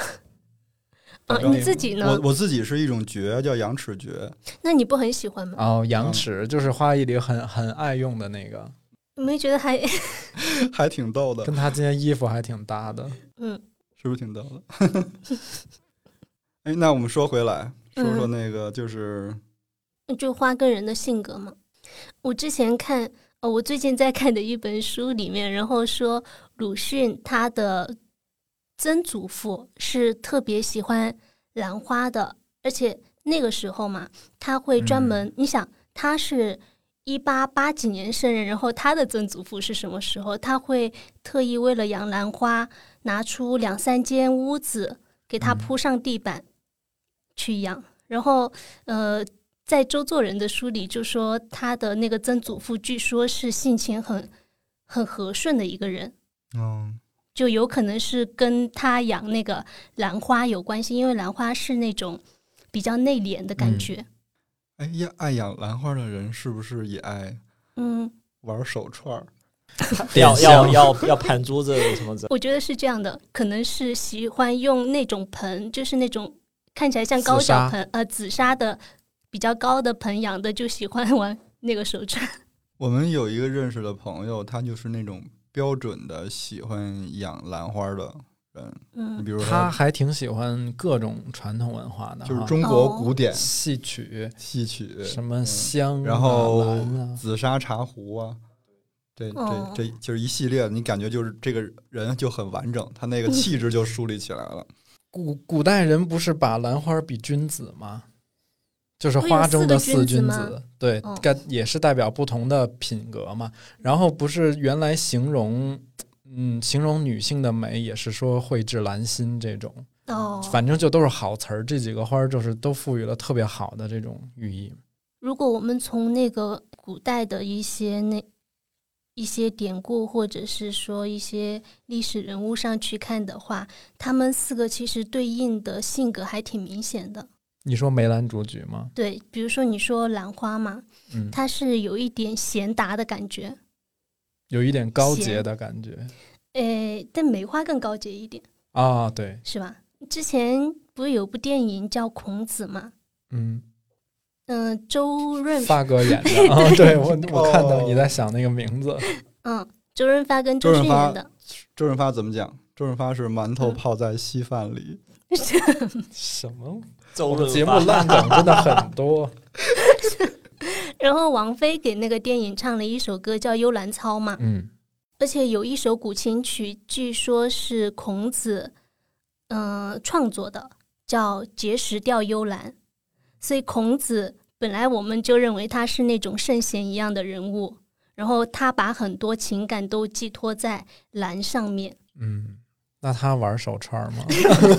你自己呢
我？我自己是一种蕨，叫羊齿蕨。
那你不很喜欢吗？
哦，羊齿就是花艺里很很爱用的那个，
没觉得还 [LAUGHS]
还挺逗的，
跟他今天衣服还挺搭的。[LAUGHS]
嗯
是不是挺逗的？[LAUGHS] 哎，那我们说回来，说说
嗯
那个就是
就花跟人的性格嘛。我之前看，呃，我最近在看的一本书里面，然后说鲁迅他的曾祖父是特别喜欢兰花的，而且那个时候嘛，他会专门，你想他是。一八八几年生人，然后他的曾祖父是什么时候？他会特意为了养兰花，拿出两三间屋子给他
嗯
铺上地板去养，然后呃，在周作人的书里就说他的那个曾祖父据说是性情很很和顺的一个人，
嗯，
就有可能是跟他养那个兰花有关系，因为兰花是那种比较内敛的感觉。
哎呀，爱养兰花的人是不是也爱
嗯，
玩手串儿？[LAUGHS]
要要要要盘珠子什么的。
我觉得是这样的，可能是喜欢用那种盆，就是那种看起来像高脚盆呃紫砂的比较高的盆养的，就喜欢玩那个手串。
我们有一个认识的朋友，他就是那种标准的喜欢养兰花的人。你
嗯
比如说，
他还挺喜欢各种传统文化的，
就是中国古典。
戏曲、
戏曲，
什么
嗯。
香啊、
然后紫砂茶壶啊，这
哦。
这这就是一系列，你感觉就是这个人就很完整，他那个气质就树立起来了。
古古代人不是把兰花比君子吗？就是花中的四君
子
对
哦，
该也是代表不同的品格嘛。然后不是原来形容，嗯，形容女性的美也是说蕙质兰心这种，
哦，
反正就都是好词儿。这几个花儿就是都赋予了特别好的这种寓意。
如果我们从那个古代的一些那一些典故，或者是说一些历史人物上去看的话，他们四个其实对应的性格还挺明显的。
你说梅兰竹菊吗？
对，比如说你说兰花嘛，
嗯，
它是有一点贤达的感觉，
有一点高洁的感觉
诶，但梅花更高洁一点，
啊，对，
是吧？之前不是有部电影叫《孔子》吗？
嗯，
嗯、周润
发哥演的 [LAUGHS] 啊，对我我看到你在想那个名字，[LAUGHS]
嗯，周润发跟周
周润发
迅演的，
周润发怎么讲？周润发是馒头
嗯
泡在稀饭里，[LAUGHS]
什么？
周
我们节目烂梗真的很多。[LAUGHS]
然后王菲给那个电影唱了一首歌叫《幽兰操》嘛，
嗯，
而且有一首古琴曲，据说是孔子嗯、呃创作的，叫《碣石调幽兰》。所以孔子本来我们就认为他是那种圣贤一样的人物，然后他把很多情感都寄托在兰上面。
嗯，那他玩手串吗？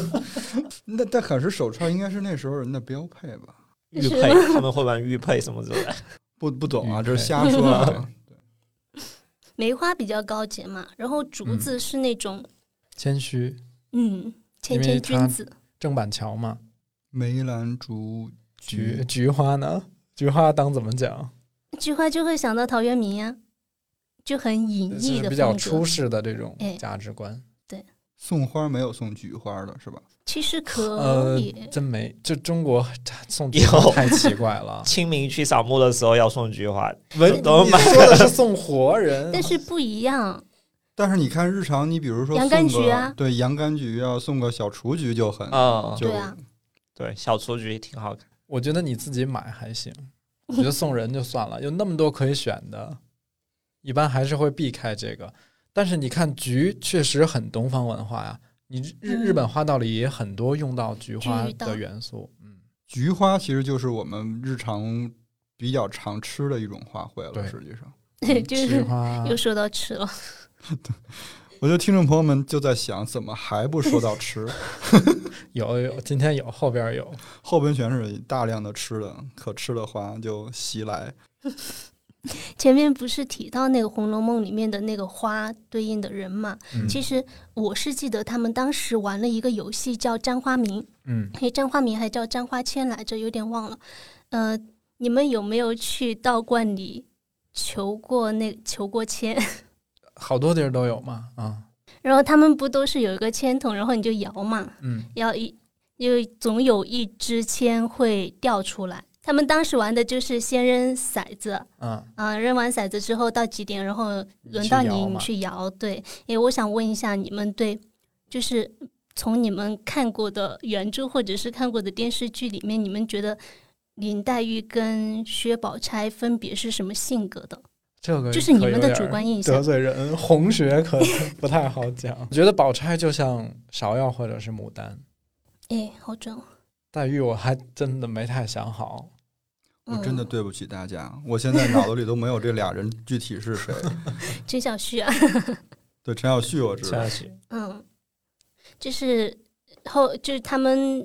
[LAUGHS]
那但可是手串应该是那时候人的标配吧？[LAUGHS]
玉佩，[LAUGHS] 他们会玩玉佩什么之类的。
不不懂啊，
玉
这是瞎说啊。
梅花比较高洁嘛，然后竹子是那种
谦虚，
嗯谦谦君子。
郑板桥嘛，
梅兰竹
菊菊花呢？菊花当怎么讲？
菊花就会想到陶渊明呀，就很隐逸的
是比较出世的这种
哎
价值观。
送花没有送菊花的是吧？
其实可
呃
以，，
真没，就中国送菊花太奇怪了。[LAUGHS]
清明去扫墓的时候要送菊花，
文，
怎么买
的是送活人，[LAUGHS]
但是不一样。
但是你看日常，你比如说
洋甘
送个
菊啊
对洋甘菊啊，送个小雏菊就很
嗯
就
对啊
对，小雏菊挺好看。
我觉得你自己买还行，[LAUGHS] 我觉得送人就算了，有那么多可以选的，一般还是会避开这个。但是你看菊确实很东方文化呀，你日
嗯。
日本花道里也很多用到菊花的元素，嗯，
菊花其实就是我们日常比较常吃的一种花卉了。实际上，[LAUGHS]
就是
菊花。[LAUGHS]
又说到吃了，[LAUGHS]
我觉得听众朋友们就在想，怎么还不说到吃？
有有，今天有后边有，
后边全是大量的吃的，可吃的花就袭来。[LAUGHS]
前面不是提到那个《红楼梦》里面的那个花对应的人嘛？
嗯
其实我是记得他们当时玩了一个游戏叫《簪花名》，
嗯，
诶，簪花名还叫簪花签来着，有点忘了。呃，你们有没有去道观里求过那求过签？[LAUGHS]
好多地儿都有嘛，啊，
然后他们不都是有一个签筒，然后你就摇嘛，
嗯
摇一，因为总有一支签会掉出来。他们当时玩的就是先扔骰子，
嗯，
啊、扔完骰子之后到几点，然后轮到你，你
你去摇。
对，诶，我想问一下，你们对，就是从你们看过的原著或者是看过的电视剧里面，你们觉得林黛玉跟薛宝钗分别是什么性格的？
这个
就是你们的主观印象
得罪人，红学可不太好讲。我觉得宝钗就像芍药或者是牡丹，
诶，好准哦。
黛玉我还真的没太想好。[LAUGHS]
我真的
嗯、
对不起大家，我现在脑子里都没有这俩人具体是谁。[LAUGHS]
陈小旭啊，[LAUGHS]
对，陈小旭我知道
嗯，就是后就是他们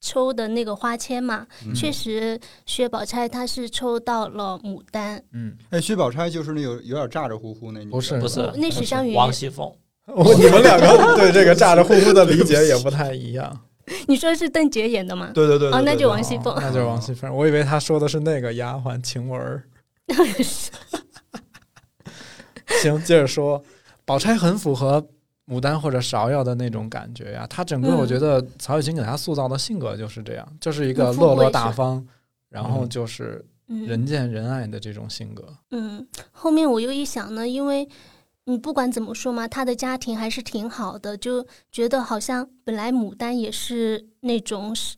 抽的那个花签嘛，
嗯
确实薛宝钗她是抽到了牡丹，
嗯，
哎，薛宝钗就是那有有点咋咋呼呼那女的，
不是
不是
哦那史湘云
王熙凤，
我你们两个对这个咋咋呼呼的理解也不太一样。[LAUGHS]
你说是邓婕演的吗？
对对对对
哦那就王熙凤
哦那就是王熙凤。我以为他说的是那个丫鬟晴雯儿。[LAUGHS] 行，接着说，宝钗很符合牡丹或者芍药的那种感觉呀。她整个
嗯
我觉得曹雪芹给她塑造的性格就是这样，就是一个落落大方，然后
嗯
就是
嗯
人见人爱的这种性格。
嗯，后面我又一想呢，因为你不管怎么说嘛，他的家庭还是挺好的，就觉得好像本来牡丹也是那种是，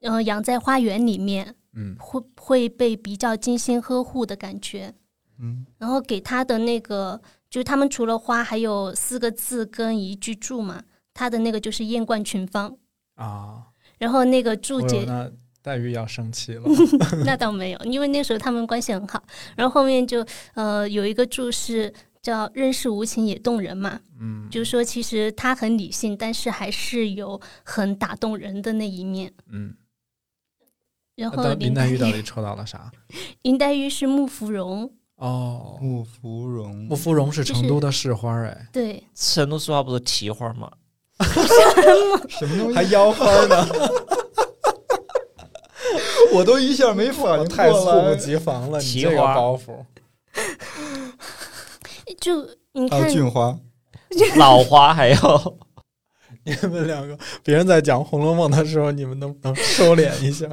呃，养在花园里面，
嗯
会会被比较精心呵护的感觉。
嗯，
然后给他的那个，就是他们除了花，还有四个字跟一句注嘛，他的那个就是艳冠群芳。
啊，
然后那个注
我有
解
黛玉要生气了。[LAUGHS]
那倒没有，因为那时候他们关系很好。然后后面就呃有一个注释叫“认识无情也动人”嘛，
嗯，
就是说其实他很理性，但是还是有很打动人的那一面。
嗯。
然后
林黛
黛
玉到底抽到了啥？[LAUGHS]
林黛玉是慕芙蓉，
哦，
慕芙蓉
慕，芙蓉是成都的市花哎，
对，
成都市花不是蹄花吗？[LAUGHS]
什么东
还
西？
腰花呢，[LAUGHS]
我都一下没反应
太猝
过来
不。及防了，你这个
蹄花
包袱。
就你
还有
看，[LAUGHS]
老花还有。
你们两个，别人在讲《红楼梦》的时候，你们能不能收敛一下？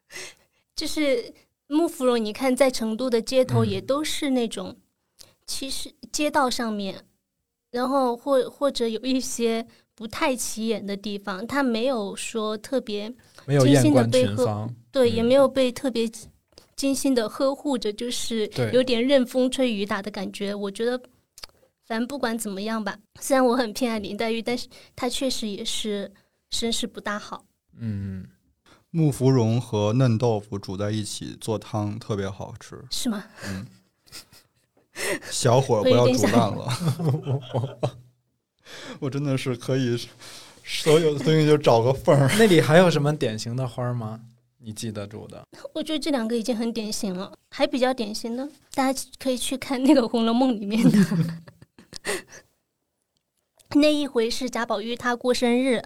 [LAUGHS]
就是慕芙蓉，你看在成都的街头
嗯。
也都是那种，其实街道上面，然后或或者有一些不太起眼的地方，它没有说特别
没有
精心地
艳冠
背后
群芳，
对，
嗯。
也没有被特别精心的呵护着，就是有点任风吹雨打的感觉。我觉得，反正不管怎么样吧，虽然我很偏爱林黛玉，但是她确实也是身世不大好。
嗯，
木芙蓉和嫩豆腐煮在一起做汤特别好吃。
是吗？
嗯，小火不要煮烂了。[LAUGHS] 我真的是可以，所有的东西就找个缝儿。[LAUGHS]
那里还有什么典型的花吗？你记得住的？[LAUGHS]
我觉得这两个已经很典型了，还比较典型的，大家可以去看那个《红楼梦》里面的。[LAUGHS] 那一回是贾宝玉他过生日，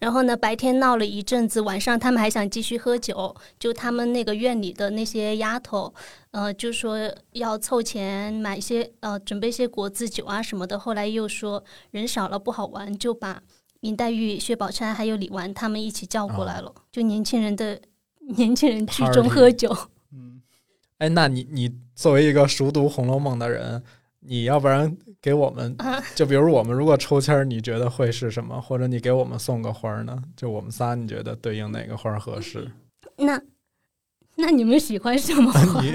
然后呢白天闹了一阵子，晚上他们还想继续喝酒，就他们那个院里的那些丫头，呃，就说要凑钱买一些呃准备一些果子酒啊什么的。后来又说人少了不好玩，就把林黛玉、薛宝钗还有李纨他们一起叫过来了，就年轻人的 [LAUGHS] 年轻人聚众喝酒。
嗯，
哎，那你你作为一个熟读《红楼梦》的人，你要不然给我们，
啊
就比如我们如果抽签儿，你觉得会是什么？或者你给我们送个花儿呢？就我们仨，你觉得对应哪个花儿合适？
那那你们喜欢什么花？[LAUGHS]
你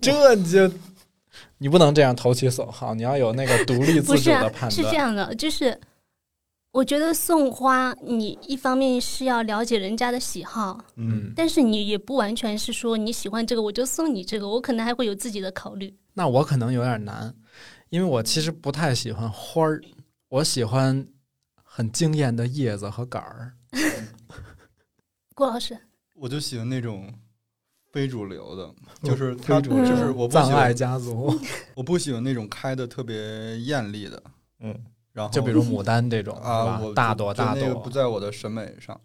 这你就你不能这样投其所好，你要有那个独立自主
不是啊
的判，
是这。样的，就是我觉得送花，你一方面是要了解人家的喜好，
嗯，
但是你也不完全是说你喜欢这个我就送你这个，我可能还会有自己的考虑。
那我可能有点难，因为我其实不太喜欢花儿，我喜欢很惊艳的叶子和杆儿。[LAUGHS]
郭老师，
我就喜欢那种非主流的，就是它
非主流
就是我不喜欢，
家族，[LAUGHS]
我不喜欢那种开的特别艳丽的，
嗯，
然后
就比如牡丹这种，[LAUGHS]
啊，我
大朵大
就那个不，在我的审美上，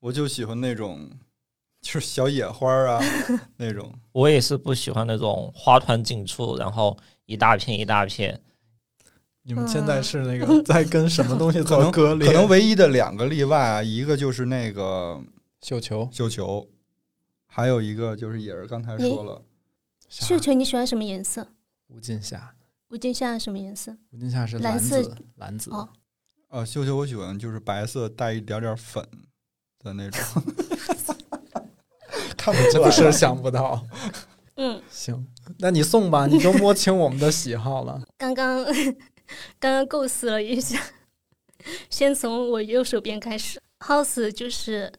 我就喜欢那种就是小野花啊 [LAUGHS] 那种。
我也是不喜欢那种花团锦簇，然后一大片一大片。
你们现在是那个在跟什么东西做割裂？
可能唯一的两个例外啊，一个就是那个
绣球，
绣球，还有一个就是也是刚才说了，
绣球你喜欢什么颜色？
无尽夏，
吴金夏什么颜色？
无尽夏是蓝
蓝色
紫，蓝紫，
哦
呃，绣球我喜欢就是白色带一点点粉的那种，[LAUGHS] 看不出来
真的是想不到。
嗯，
行，那你送吧，你都摸清我们的喜好了。[LAUGHS]
刚刚 [LAUGHS] 刚刚构思了一下，先从我右手边开始。House 就是，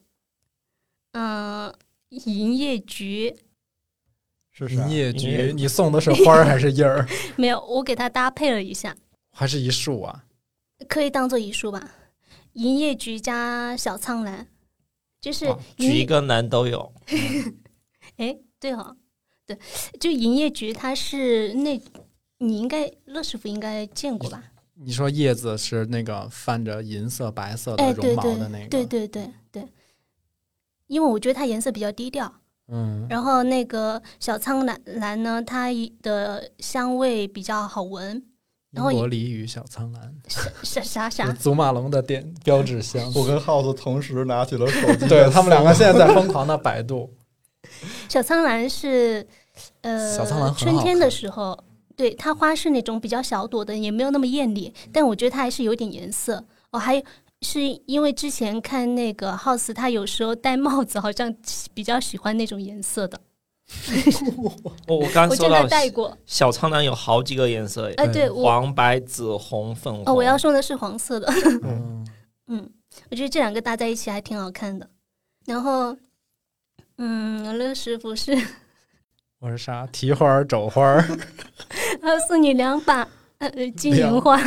嗯、银叶菊
是啥
银？叶
银叶
菊，你送的是花儿还是叶儿，[LAUGHS]
没有，我给它搭配了一下，
还是一束啊？
可以当做一束吧。银叶菊加小苍兰，就是
哦
银叶
举一个男都有，[LAUGHS]
哎，对哦，对，就银叶菊，它是那，你应该乐师傅应该见过吧？
你说叶子是那个泛着银色、白色
哎，
的绒毛的那个，
对对对对，因为我觉得它颜色比较低调，
嗯，
然后那个小苍兰兰呢，它的香味比较好闻，
英
然后
国梨与小苍兰，
啥 [LAUGHS] 啥
是
啥，[LAUGHS]
祖马龙的点标志香。
我跟 House 同时拿起了手机，[LAUGHS]
对他们两个现在在疯狂的百度，
小苍兰是呃，
小苍兰
春天的时候，对它花是那种比较小朵的，也没有那么艳丽，但我觉得它还是有点颜色。哦，还有是因为之前看那个 House，他有时候戴帽子好像比较喜欢那种颜色的，[LAUGHS]
我我刚
我见他
说到
戴过。
小苍兰有好几个颜色，
哎、
对
对
黄、白、紫、红、粉红。
哦，我要送的是黄色的。
嗯，[LAUGHS]
嗯，我觉得这两个搭在一起还挺好看的。然后，嗯，乐师傅是
我是啥？提花儿、肘花儿、
要 [LAUGHS] 送你两把呃金银花，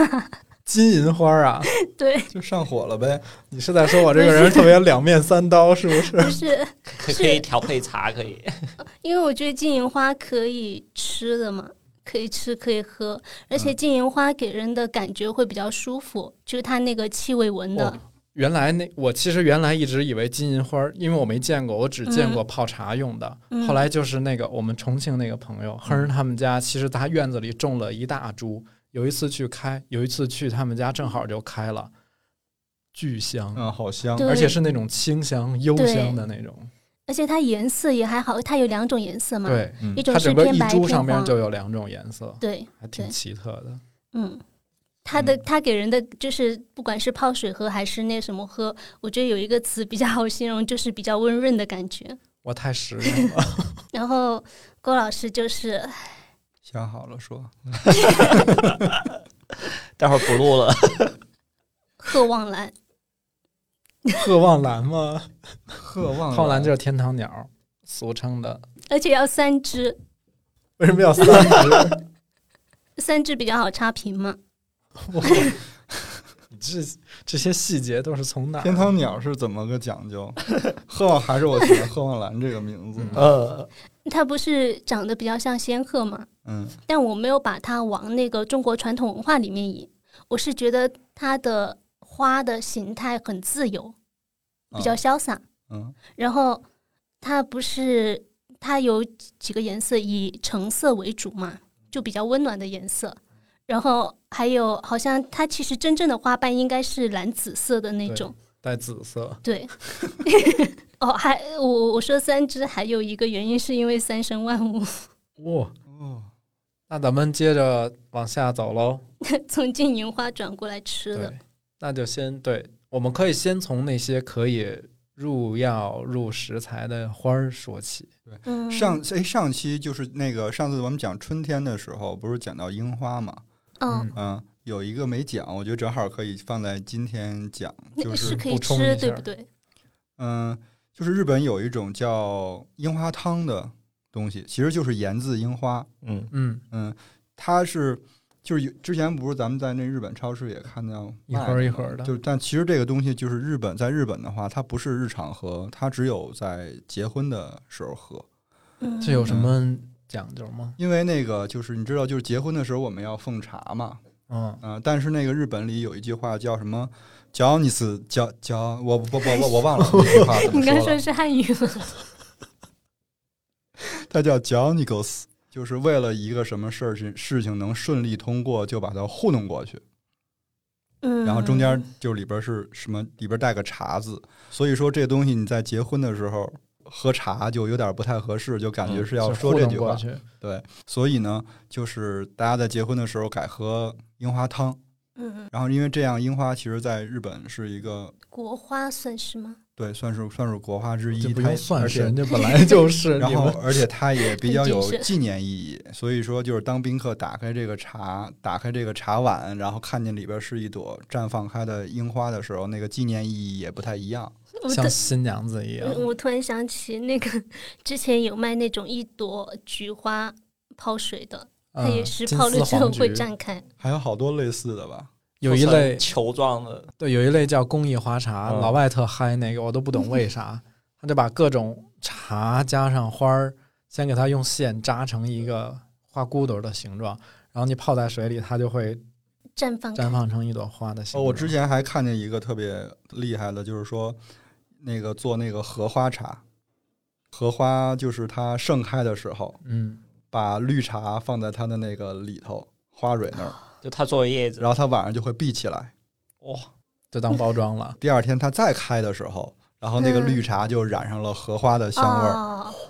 金银花啊！[LAUGHS]
对，
就上火了呗。
你是在说我这个人特别两面三刀，是不是？
不 [LAUGHS] 是是
可可以调配茶，可以。[LAUGHS]
因为我觉得金银花可以吃的嘛，可以吃可以喝，而且金银花给人的感觉会比较舒服，就是它那个气味闻的。
哦原来那我其实原来一直以为金银花，因为我没见过，我只见过泡茶用的。
嗯
后来就是那个我们重庆那个朋友，亨儿他们家，其实他院子里种了一大株。有一次去开，有一次去他们家正好就开了，巨香，
嗯，好香。
而且是那种清香幽香的那种。
而且它颜色也还好，它有两种颜色嘛，
对，
嗯。
一种是偏白偏
株上面，就有两种颜色，
对，
还挺奇特的。
嗯，它的它给人的就是不管是泡水喝还是那什么喝，我觉得有一个词比较好形容，就是比较温润的感觉。
我太实用了，[LAUGHS]
然后郭老师就是
想好了说，[LAUGHS]
待会儿不录了。
鹤望兰，[LAUGHS]
鹤望兰吗？[LAUGHS]
鹤望
浩兰就是天堂鸟，俗称的。
而且要三只，
为什么要三只？
三只比较好差评嘛。
你这这些细节都是从哪？
天堂鸟是怎么个讲究？鹤望还是我喜欢鹤望兰这个名字。
嗯
呃，
它不是长得比较像仙鹤嘛？
嗯，
但我没有把它往那个中国传统文化里面引，我是觉得它的花的形态很自由，比较潇洒。
嗯
然后它不是它有几个颜色以橙色为主嘛，就比较温暖的颜色。然后还有好像它其实真正的花瓣应该是蓝紫色的那种。
带紫色。
对，[LAUGHS] 哦，还我我说三只，还有一个原因是因为三生万物，
哇，
哦，
那咱们接着往下走喽。[LAUGHS]
从金银花转过来吃的
对。，那就先对，我们可以先从那些可以入药入食材的花儿说起。
嗯，
上哎上期就是那个上次我们讲春天的时候，不是讲到樱花嘛？
嗯，
嗯，有一个没讲，我觉得正好可以放在今天讲，就是
是可以吃，
补充一下
对不对？
嗯，就是日本有一种叫樱花汤的东西，其实就是盐渍樱花。
嗯，
嗯，
嗯，它是就是有之前不是咱们在那日本超市也看到
一盒一盒的
就但其实这个东西就是日本在日本的话，它不是日常喝，它只有在结婚的时候喝。
嗯，
这有什么讲究吗？
因为那个就是你知道，就是结婚的时候我们要奉茶嘛，
嗯，
嗯、但是那个日本里有一句话叫什么“叫你是叫叫”，我我我我我忘了这句话怎么
你刚
说
是汉语吗？
它叫“叫你狗死”，就是为了一个什么事儿情事情能顺利通过，就把它糊弄过去。
嗯，
然后中间就里边是什么，里边带个茶字，所以说这东西你在结婚的时候喝茶就有点不太合适，就感觉是要说这句话。[LAUGHS] 对，所以呢，就是大家在结婚的时候改喝樱花汤，
嗯嗯，
然后因为这样樱花其实在日本是一个
国花算是吗？
对，算是算是国花之一，它
不用算是，
而且
人家本来就是。[LAUGHS]
然后，而且它也比较有纪念意义，所以说就是当宾客打开这个茶，打开这个茶碗，然后看见里边是一朵绽放开的樱花的时候，那个纪念意义也不太一样。
像新娘子一样。
嗯我突然想起那个之前有卖那种一朵菊花泡水的，它也
嗯
是泡了之后会绽开。
还有好多类似的吧？
有一类
球状的，
对，有一类叫工艺花茶，
嗯
老外特嗨那个，我都不懂为啥，[LAUGHS] 他就把各种茶加上花儿，先给它用线扎成一个花骨朵儿的形状，然后你泡在水里，它就会
绽放
绽放成一朵花的形
哦，我之前还看见一个特别厉害的，就是说那个做那个荷花茶，荷花就是它盛开的时候，
嗯，
把绿茶放在它的那个里头花蕊那儿，
就它作为叶子，
然后它晚上就会闭起来。
哇，
就当包装了。
第二天它再开的时候，然后那个
嗯
绿茶就染上了荷花的香味儿，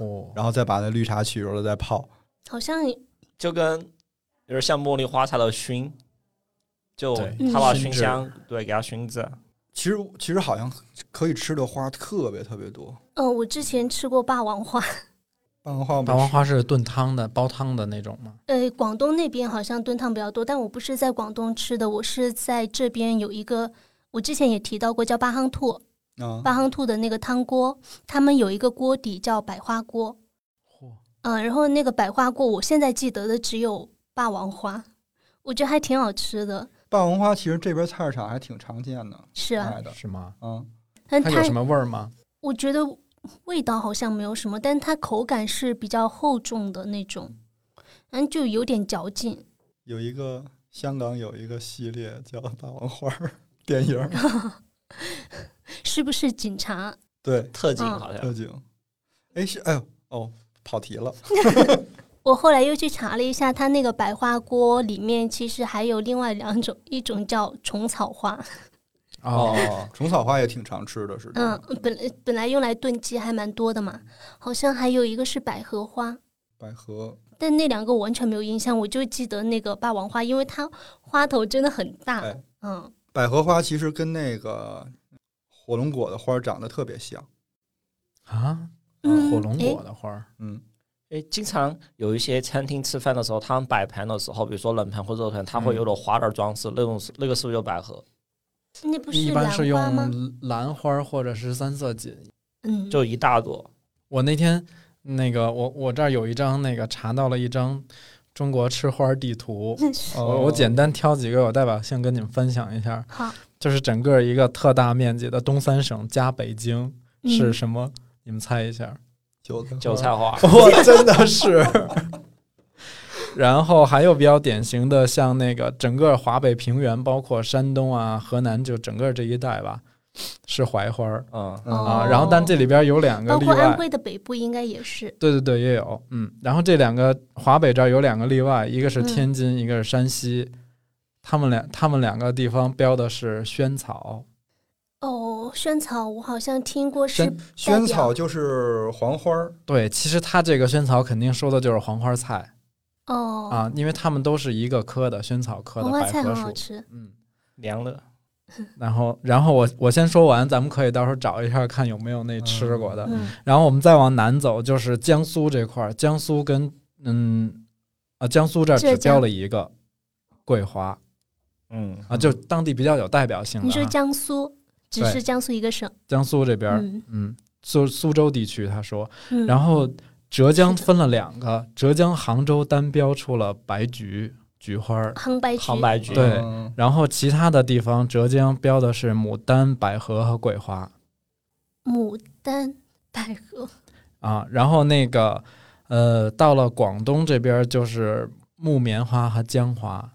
哦，
然后再把那绿茶取出来再泡。
好像
就跟有点像茉莉花茶的熏，就
对
它把
熏
香对给它熏制，
其实其实好像可以吃的花特别特别多。
呃，我之前吃过霸王花，
霸王花，
霸王花是炖汤的，煲汤的那种吗？
呃，广东那边好像炖汤比较多，但我不是在广东吃的，我是在这边有一个，我之前也提到过叫八夯兔，
啊，
八夯兔的那个汤锅，他们有一个锅底叫百花锅，
嚯、
嗯、然后那个百花锅，我现在记得的只有霸王花，我觉得还挺好吃的，
霸王花其实这边菜市场还挺常见的，
是啊，
的。
是吗？
嗯，
但它
它有什么味儿吗？
我觉得味道好像没有什么，但它口感是比较厚重的那种，嗯，就有点嚼劲。
有一个香港有一个系列叫《霸王花》电影，[LAUGHS]
是不是警察？
对，
特警
嗯
好像
特警。哎，是哎呦哦，跑题了。[LAUGHS]
我后来又去查了一下，它那个百花锅里面其实还有另外两种，一种叫虫草花，
哦，
虫草花也挺常吃的，是这
嗯。，本来本来用来炖鸡还蛮多的嘛，好像还有一个是百合花，
百合
但那两个我完全没有印象，我就记得那个霸王花，因为它花头真的很大，
哎
嗯，
百合花其实跟那个火龙果的花长得特别像。
啊，
嗯
火龙果的花儿，
嗯，
诶，经常有一些餐厅吃饭的时候，他们摆盘的时候，比如说冷盘或者热盘，它会有朵花的装饰，那种那个是不是有百合？
那不是
一般是？用兰花或者是三色堇。
嗯，
就一大朵，
我那天那个我我这儿有一张那个查到了一张中国吃花地图，
哦 [LAUGHS]
我我简单挑几个有代表性跟你们分享一下，
好
就是整个一个特大面积的东三省加北京是
嗯
什么？你们猜一下。
韭菜
韭菜花，[LAUGHS]
我真的是。[LAUGHS] 然后还有比较典型的，像那个整个华北平原，包括山东啊、河南，就整个这一带吧，是槐花儿
嗯，
嗯
啊。然后但这里边有两个例
包括安
外，
徽的北部应该也是，
对对对，也有，嗯。然后这两个华北这儿有两个例外，一个是
嗯
天津，一个是山西。他们两，他们两个地方标的是萱草，
哦，萱草我好像听过是
萱
萱草就是黄花儿，
对，其实它这个萱草肯定说的就是黄花菜。
哦，
啊，因为它们都是一个科的萱草科的
黄花菜
百合属。
很好吃，
嗯，
凉了，[LAUGHS]
然后，然后我我先说完，咱们可以到时候找一下看有没有那吃过的。
嗯。
然后我们再往南走，就是江苏这块儿，江苏跟嗯啊，江苏这儿只标了一个桂花。
嗯，
啊，就当地比较有代表性的、
你说
啊。
江苏，只是江苏一个省，
江苏这边儿，
嗯。
嗯，苏苏州地区他说，
嗯，
然后浙江分了两个，浙江杭州单标出了白菊菊花儿，
杭白菊，
杭白菊，
对。
嗯
然后其他的地方浙江标的是牡丹、百合和桂花。
牡丹、百合，
啊，然后那个，呃，到了广东这边就是木棉花和姜花。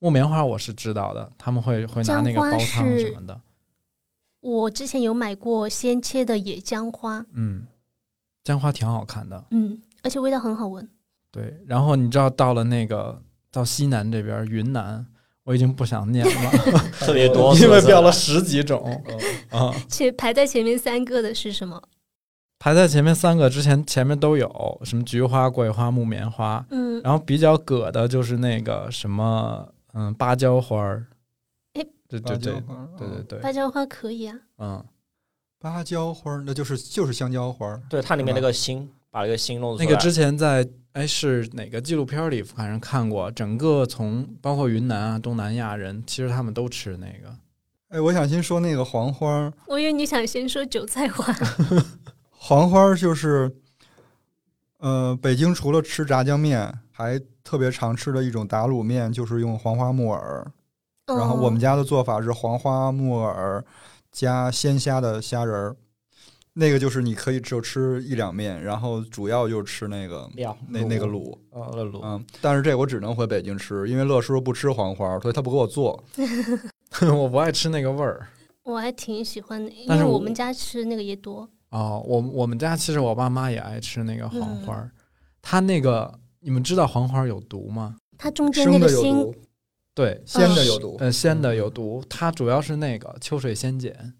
木棉花我是知道的，他们会会拿那个煲汤什么的。
我之前有买过鲜切的野姜花，
嗯，姜花挺好看的，
嗯，而且味道很好闻。
对，然后你知道到了那个到西南这边云南，我已经不想念了，[LAUGHS]
特别多，
因为标了十几种 [LAUGHS] 啊。[LAUGHS]
且排在前面三个的是什么？
排在前面三个之前前面都有什么菊花、桂花、木棉花，
嗯，
然后比较葛的就是那个什么，嗯，芭蕉花儿。
哎，
对对对对对对，
芭蕉花可以啊。
嗯，
芭蕉花那就是就是香蕉花
对，它里面那个心，把那个心弄出来。
那个之前在哎是哪个纪录片里反正看过，整个从包括云南啊、东南亚人，其实他们都吃那个。
哎，我想先说那个黄花，
我以为你想先说韭菜花。[LAUGHS]
黄花就是，呃，北京除了吃炸酱面，还特别常吃的一种打卤面，就是用黄花木耳。然后我们家的做法是黄花木耳加鲜虾的虾仁儿，那个就是你可以只有吃一两面，然后主要就是吃那个
料
那那个卤，
啊，那卤。
嗯，但是这我只能回北京吃，因为乐师傅不吃黄花，所以他不给我做。[LAUGHS] [LAUGHS]
我不爱吃那个味儿。[LAUGHS]
我还挺喜欢的，因
但是我
为我们家吃那个也多。
哦，我我们家其实我爸妈也爱吃那个黄花儿，它那个你们知道黄花儿有毒吗？
它中间那个心
对，
鲜的有毒。
呃，鲜的有毒，它主要是那个秋水仙碱，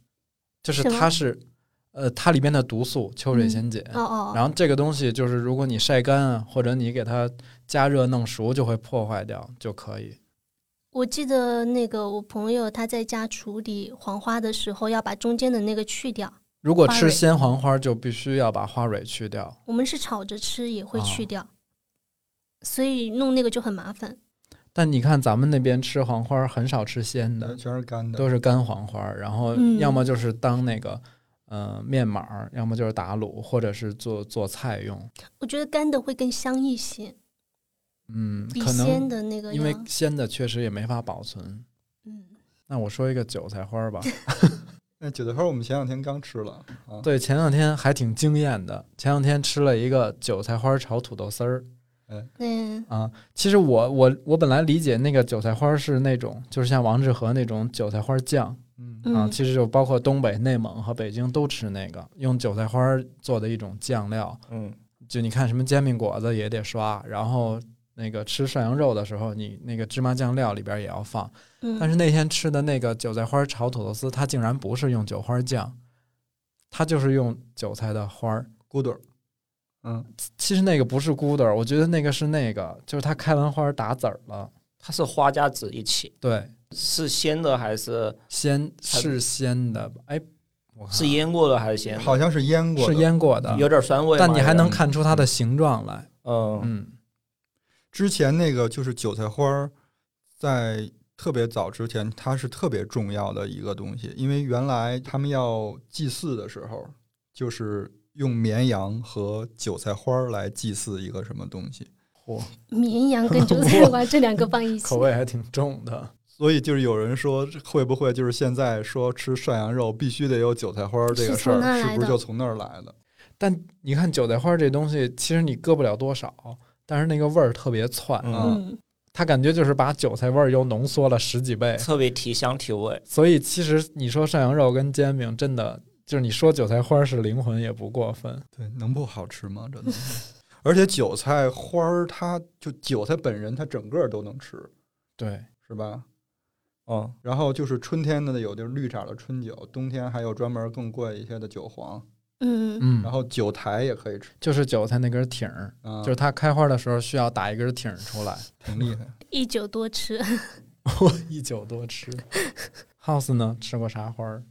就是它是呃它里边的毒素秋水仙碱。
哦哦，
然后这个东西就是，如果你晒干啊，或者你给它加热弄熟，就会破坏掉就可以。
我记得那个我朋友他在家处理黄花的时候，要把中间的那个去掉。
如果吃鲜黄花，就必须要把花蕊去掉。
我们是炒着吃也会去
哦
掉，所以弄那个就很麻烦。
但你看咱们那边吃黄花很少吃鲜的，
全是干的，
都是干黄花，然后
嗯
要么就是当那个呃面码，要么就是打卤，或者是做做菜用。
我觉得干的会更香一些，
嗯，
比
可
鲜
能
的那个
因为鲜的确实也没法保存。
嗯，
那我说一个韭菜花吧，[LAUGHS]
那韭菜花我们前两天刚吃了啊，
对，前两天还挺惊艳的。前两天吃了一个韭菜花炒土豆丝儿
嗯
啊。其实我我我本来理解那个韭菜花是那种，就是像王致和那种韭菜花酱
嗯
啊，
嗯
其实就包括东北、内蒙和北京都吃那个，用韭菜花做的一种酱料。
嗯，
就你看什么煎饼果子也得刷，然后那个吃涮羊肉的时候，你那个芝麻酱料里边也要放。
嗯，
但是那天吃的那个韭菜花炒土豆丝，它竟然不是用韭花酱，它就是用韭菜的花儿。
骨朵儿，嗯，
其实那个不是咕嘟儿，我觉得那个是那个，就是它开完花打籽儿了。
它是花加籽一起，
对，
是鲜的还是？
鲜是鲜的，哎，我看
是腌过的还是鲜的？
好像是腌过的，
是腌过的，
有点酸味，
但你还能看出它的形状来。
嗯
嗯，
之前那个就是韭菜花儿，在特别早之前，它是特别重要的一个东西，因为原来他们要祭祀的时候，就是用绵羊和韭菜花儿来祭祀一个什么东西，
嚯，
绵羊跟韭菜花 [LAUGHS] 这两个放一起
口，味还挺重的。
所以就是有人说，会不会就是现在说吃涮羊肉必须得有韭菜花儿这个事儿，是不是就从那儿来的？
但你看韭菜花这东西，其实你搁不了多少，但是那个味儿特别窜，
啊
嗯，
它感觉就是把韭菜味儿又浓缩了十几倍。
特别提香提味。
所以其实你说涮羊肉跟煎饼，真的就是你说韭菜花是灵魂也不过分。
对，能不好吃吗？真的。而且韭菜花儿，它就韭菜本人，它整个都能吃，
对，
是吧？
嗯，
然后就是春天的有就是绿色的春韭，冬天还有专门更贵一些的韭黄，
嗯，
嗯，
然后韭苔也可以吃，
就是韭菜那根挺儿，
啊，
就是它开花的时候需要打一根挺儿出来，[LAUGHS]
挺厉害。
一酒多吃，[LAUGHS]
我一酒多吃。[LAUGHS] House 呢，吃过啥花儿？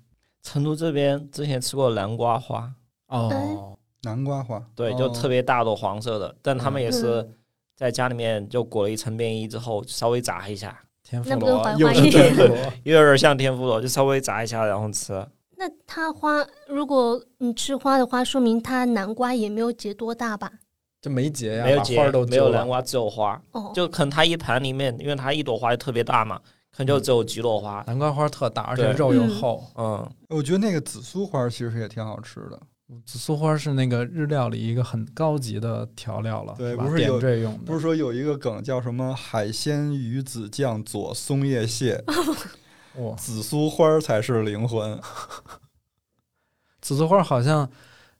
成都这边之前吃过南瓜花，
哦，
南瓜花，
对，
哦。
就特别大朵黄色的，但他们也是
嗯。
在家里面就裹了一层便衣之后，稍微炸一下，
天妇
那跟
罗又是
槐花一样
天妇罗，[LAUGHS]
有点像天妇罗，就稍微炸一下然后吃。
那它花，如果你吃花的话，说明它南瓜也没有结多大吧？
就没结呀，
没有结
把花都，
没有南瓜，只有花。
哦，
就可能它一盘里面，因为它一朵花就特别大嘛，可能就只有菊落花。
南瓜花特大，而且肉又
嗯
厚。
嗯，
我觉得那个紫苏花其实也挺好吃的，
紫苏花是那个日料里一个很高级的调料了，
对不是有
这用的，
不是说有一个梗叫什么海鲜鱼子酱佐松叶蟹，
哇，
紫苏花才是灵魂。
紫苏花好像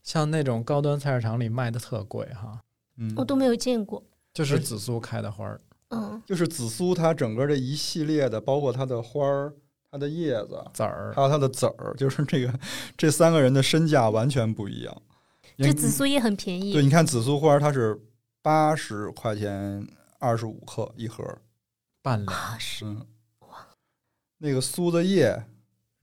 像那种高端菜市场里卖的特贵哈，
嗯，
我都没有见过。
就是紫苏开的花儿，
嗯，
就是紫苏它整个这一系列的，包括它的花儿、它的叶子，
籽儿
还有它的籽儿，就是这个这三个人的身价完全不一样。
这紫苏叶很便宜。
对，你看紫苏花它是八十块钱二十五克一盒，
半两，
啊，是
嗯，那个苏子叶，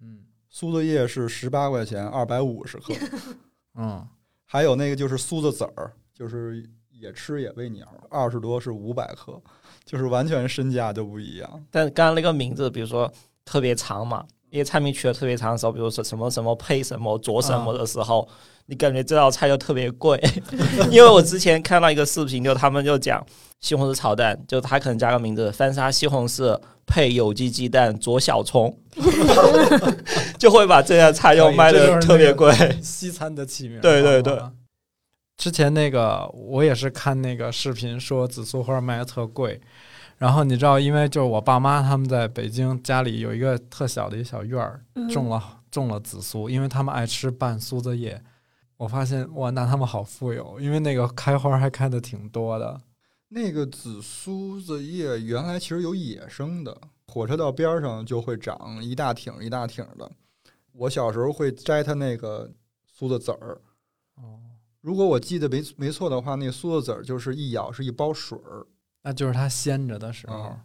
嗯
苏子叶是十八块钱二百五十克，[LAUGHS]
嗯，
还有那个就是苏子籽儿，就是也吃也喂鸟，二十多是五百克，就是完全身价就不一样。
但刚刚那个名字，比如说特别长嘛，因为菜名取得特别长的时候，比如说什么什么配什么佐什么的时候，你感觉这道菜就特别贵。[LAUGHS] 因为我之前看到一个视频，就他们就讲西红柿炒蛋，就他可能加个名字翻沙西红柿配有机鸡蛋佐小葱，[LAUGHS] 就会把这道菜又卖的特别贵。
西餐的起名，
对对对。
之前那个我也是看那个视频说紫苏花卖的特贵，然后你知道，因为就是我爸妈他们在北京家里有一个特小的一小院儿，
嗯
种了种了紫苏，因为他们爱吃拌苏子叶。我发现哇，那他们好富有，因为那个开花还开的挺多的。
那个紫苏子叶原来其实有野生的，火车道边儿上就会长一大挺一大挺的。我小时候会摘它那个苏子籽儿，
哦，
如果我记得没没错的话，那个苏子籽儿就是一咬是一包水儿，
那就是它鲜着的时候。
嗯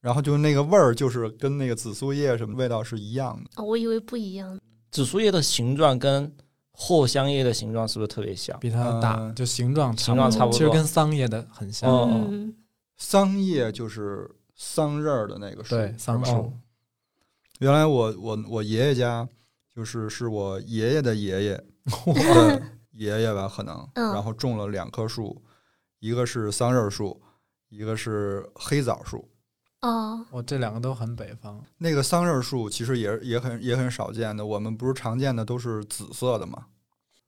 然后就那个味儿就是跟那个紫苏叶什么味道是一样的。
哦我以为不一样。
紫苏叶的形状跟藿香叶的形状是不是特别像？
比它大，
嗯
就形状
形状差不多
其实跟桑叶的很像。
桑叶就是桑葚儿的那个树，
对，桑树。
原来我我我爷爷家就是是我爷爷的爷爷 [LAUGHS] 的爷爷吧，可能，
嗯
然后种了两棵树，一个是桑葚树，一个是黑枣树。
哦，
我这两个都很北方。
那个桑葚树其实也也很也很少见的，我们不是常见的都是紫色的嘛，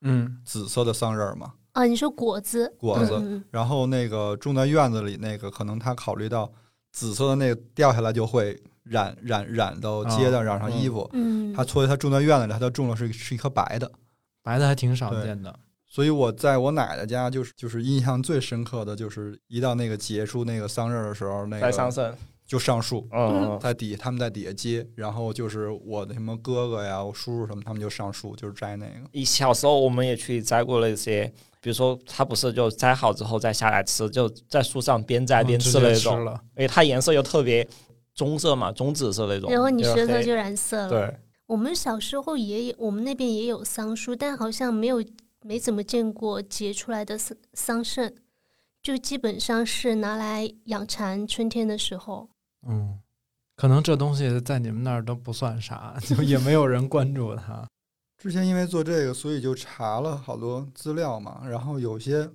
嗯，
紫色的桑葚嘛。
啊，你说果子，
果子然后那个种在院子里那个，可能他考虑到紫色的那个掉下来就会染染染到街上，
哦
染上衣服。
嗯，
他所以他种在院子里，他就种的是是一棵白的。
白的还挺少见的。
所以我在我奶奶家就是就是印象最深刻的就是一到那个结束那个桑葚的时候，那个就上树，
嗯，
在底他们在底下接，然后就是我的什么哥哥呀、我叔叔什么，他们就上树就是摘那个。
以小时候我们也去摘过了一些，比如说他不是就摘好之后再下来吃，就在树上边摘边吃的那种，
接吃了。
而且它颜色又特别棕色嘛，棕紫色那种，
然后你舌头就染色了。
对，
我们小时候也有，我们那边也有桑树，但好像没有没怎么见过结出来的桑桑葚，就基本上是拿来养蚕。春天的时候，
嗯，可能这东西在你们那儿都不算啥，[LAUGHS] 就也没有人关注它。
之前因为做这个，所以就查了好多资料嘛，然后有些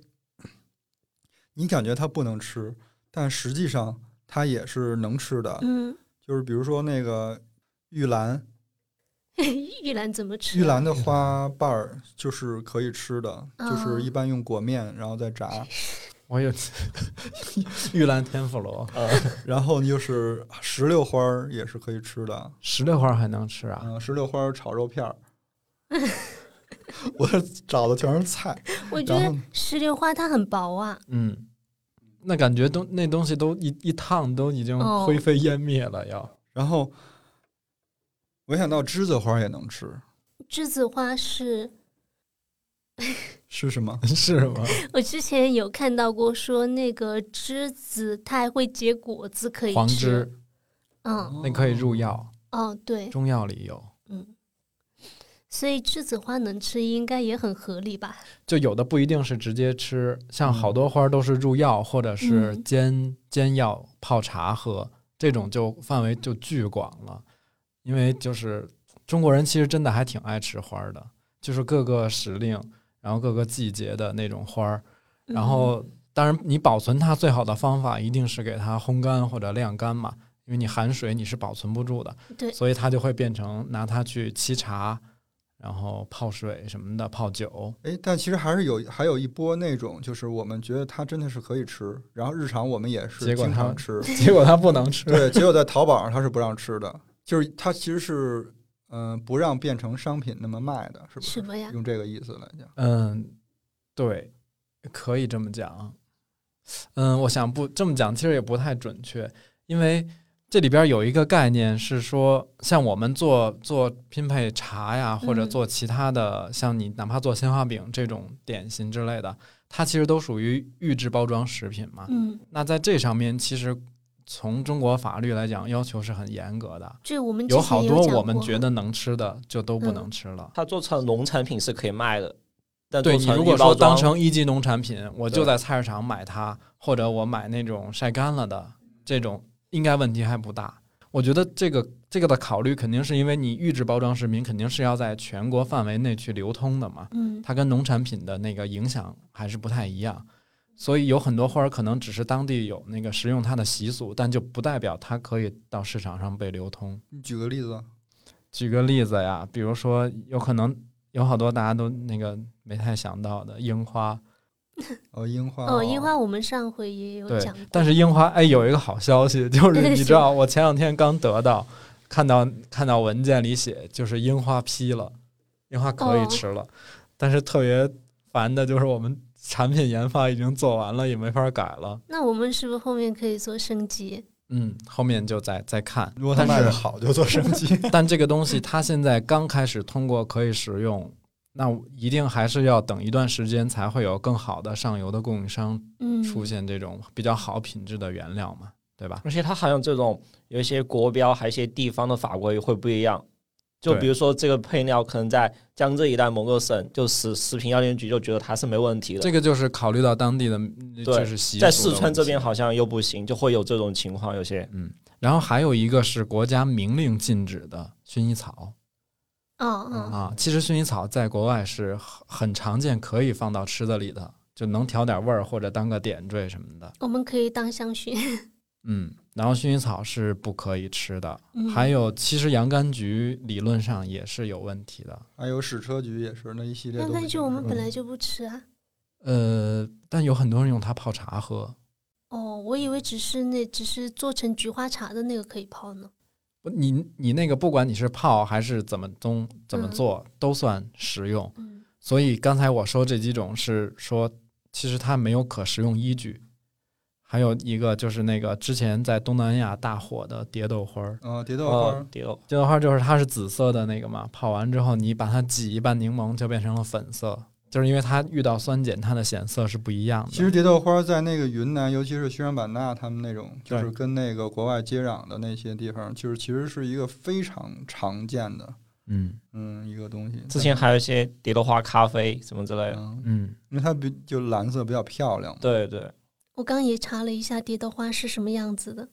你感觉它不能吃，但实际上它也是能吃的。
嗯，
就是比如说那个玉兰，[LAUGHS]
玉兰怎么吃？
玉兰的花瓣儿就是可以吃的，
哦
就是一般用裹面然后再炸，[LAUGHS]
我有玉兰天妇罗，[LAUGHS]
然后就是石榴花儿也是可以吃的，
石榴花还能吃啊？
嗯，石榴花儿炒肉片儿。我找的全是菜，
我觉得石榴花它很薄啊，
嗯，那感觉都那东西都一一烫都已经
哦。
灰飞烟灭了，要。
然后没想到栀子花也能吃，
栀子花是
是什么？[LAUGHS]
是吗？[LAUGHS]
我之前有看到过，说那个栀子它还会结果子可以
黄
吃。
汁
嗯，
那可以入药，
哦，对，
中药里有。
嗯，所以栀子花能吃，应该也很合理吧？
就有的不一定是直接吃，像好多花都是入药或者是
嗯
煎煎药泡茶喝，这种就范围就巨广了。因为就是中国人其实真的还挺爱吃花儿的，就是各个时令，然后各个季节的那种花儿，
嗯
然后当然你保存它最好的方法一定是给它烘干或者晾干嘛，因为你含水你是保存不住的，
对
所以它就会变成拿它去沏茶。然后泡水什么的，泡酒。
哎，但其实还是有还有一波那种，就是我们觉得它真的是可以吃，然后日常我们也是经常吃，[LAUGHS]
结果它不能吃。
对，结果在淘宝上它是不让吃的，就是它其实是嗯、呃不让变成商品那么卖的，是不是？
什么呀？
用这个意思来讲，
嗯，对，可以这么讲。嗯，我想不这么讲，其实也不太准确，因为这里边有一个概念是说，像我们做做拼配茶呀，或者
嗯
做其他的，像你哪怕做鲜花饼这种点心之类的，它其实都属于预制包装食品嘛。
嗯，
那在这上面，其实从中国法律来讲，要求是很严格的，
这我们之
有好多我们觉得能吃的就都不
嗯
能吃了。
它做成农产品是可以卖的，但
对你如果说当成一级农产品，我就在菜市场买它，或者我买那种晒干了的这种，应该问题还不大。我觉得这个这个的考虑肯定是因为你预制包装食品肯定是要在全国范围内去流通的嘛，
嗯
它跟农产品的那个影响还是不太一样。所以有很多花儿可能只是当地有那个食用它的习俗，但就不代表它可以到市场上被流通。
你举个例子，
举个例子呀，比如说有可能有好多大家都那个没太想到的樱花，[LAUGHS]
哦，樱花，
哦，樱花我们上回也有讲过，，
但是樱花哎有一个好消息，就 [LAUGHS] 是你知道我前两天刚得到，看到看到文件里写就是樱花批了，樱花可以
哦。
吃了，但是特别烦的就是我们产品研发已经做完了，也没法改了。
那我们是不是后面可以做升级？
嗯，后面就再再看。
如果它卖的好，就做升级。[LAUGHS] [LAUGHS]
但这个东西它现在刚开始通过可以使用，那一定还是要等一段时间才会有更好的上游的供应商
嗯，
出现这种比较好品质的原料嘛，对吧？
而且它好像这种有一些国标，还有一些地方的法规会不一样。就比如说这个配料，可能在江浙一带某个省，就食食品药监局就觉得它是没问题的。
这个就是考虑到当地的，
对
就是习俗
在四川这边好像又不行，就会有这种情况。有些
嗯，然后还有一个是国家明令禁止的薰衣草
哦哦，
啊，其实薰衣草在国外是很很常见，可以放到吃的里的，就能调点味儿或者当个点缀什么的。
我们可以当香薰。
嗯，然后薰衣草是不可以吃的，
嗯
还有其实洋甘菊理论上也是有问题的。
还有矢车菊也是那一系列东西。
那那就我们本来就不吃啊。
呃，但有很多人用它泡茶喝。
哦，我以为只是那只是做成菊花茶的那个可以泡呢。
不你你那个不管你是泡还是怎么中怎么
嗯
做，都算食用。
嗯
所以刚才我说这几种是说，其实它没有可食用依据。还有一个就是那个之前在东南亚大火的蝶豆花儿，
啊，蝶豆花
哦，蝶豆
蝶豆花就是它是紫色的那个嘛，泡完之后你把它挤一半柠檬就变成了粉色，就是因为它遇到酸碱，它的显色是不一样的。
其实蝶豆花在那个云南，尤其是西双版纳，他们那种就是跟那个国外接壤的那些地方，就是其实是一个非常常见的，
嗯。
嗯，一个东西。
之前还有一些蝶豆花咖啡什么之类的。
嗯，
嗯，
因为它比就蓝色比较漂亮嘛。
对对，
我刚也查了一下蝶的花是什么样子的，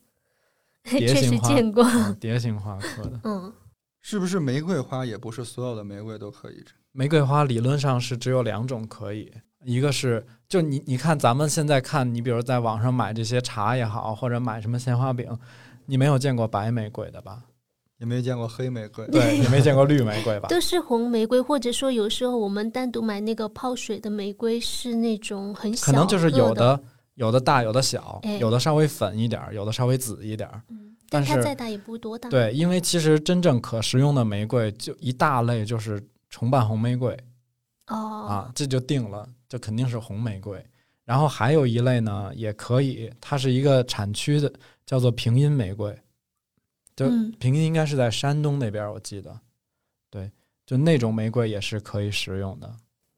确实见过。
啊蝶形花科的 [LAUGHS]
嗯，[LAUGHS]
是不是玫瑰花也不是所有的玫瑰都可以吃？
玫瑰花，理论上是只有两种可以，一个是就你你看咱们现在看，你比如在网上买这些茶也好，或者买什么鲜花饼，你没有见过白玫瑰的吧？
也没见过黑玫瑰。
对，也没见过绿玫瑰吧？[LAUGHS]
都是红玫瑰，或者说有时候我们单独买那个泡水的玫瑰是那种很小
可能就是有
的，
的有的大，有的小，
哎
有的稍微粉一点儿，有的稍微紫一点儿。
嗯，
但是
它再大也不多大。，
对，因为其实真正可食用的玫瑰就一大类就是重瓣红玫瑰
哦，
啊，这就定了，这肯定是红玫瑰。然后还有一类呢，也可以，它是一个产区的，叫做平阴玫瑰。就
嗯
平阴应该是在山东那边，我记得。对，就那种玫瑰也是可以食用的。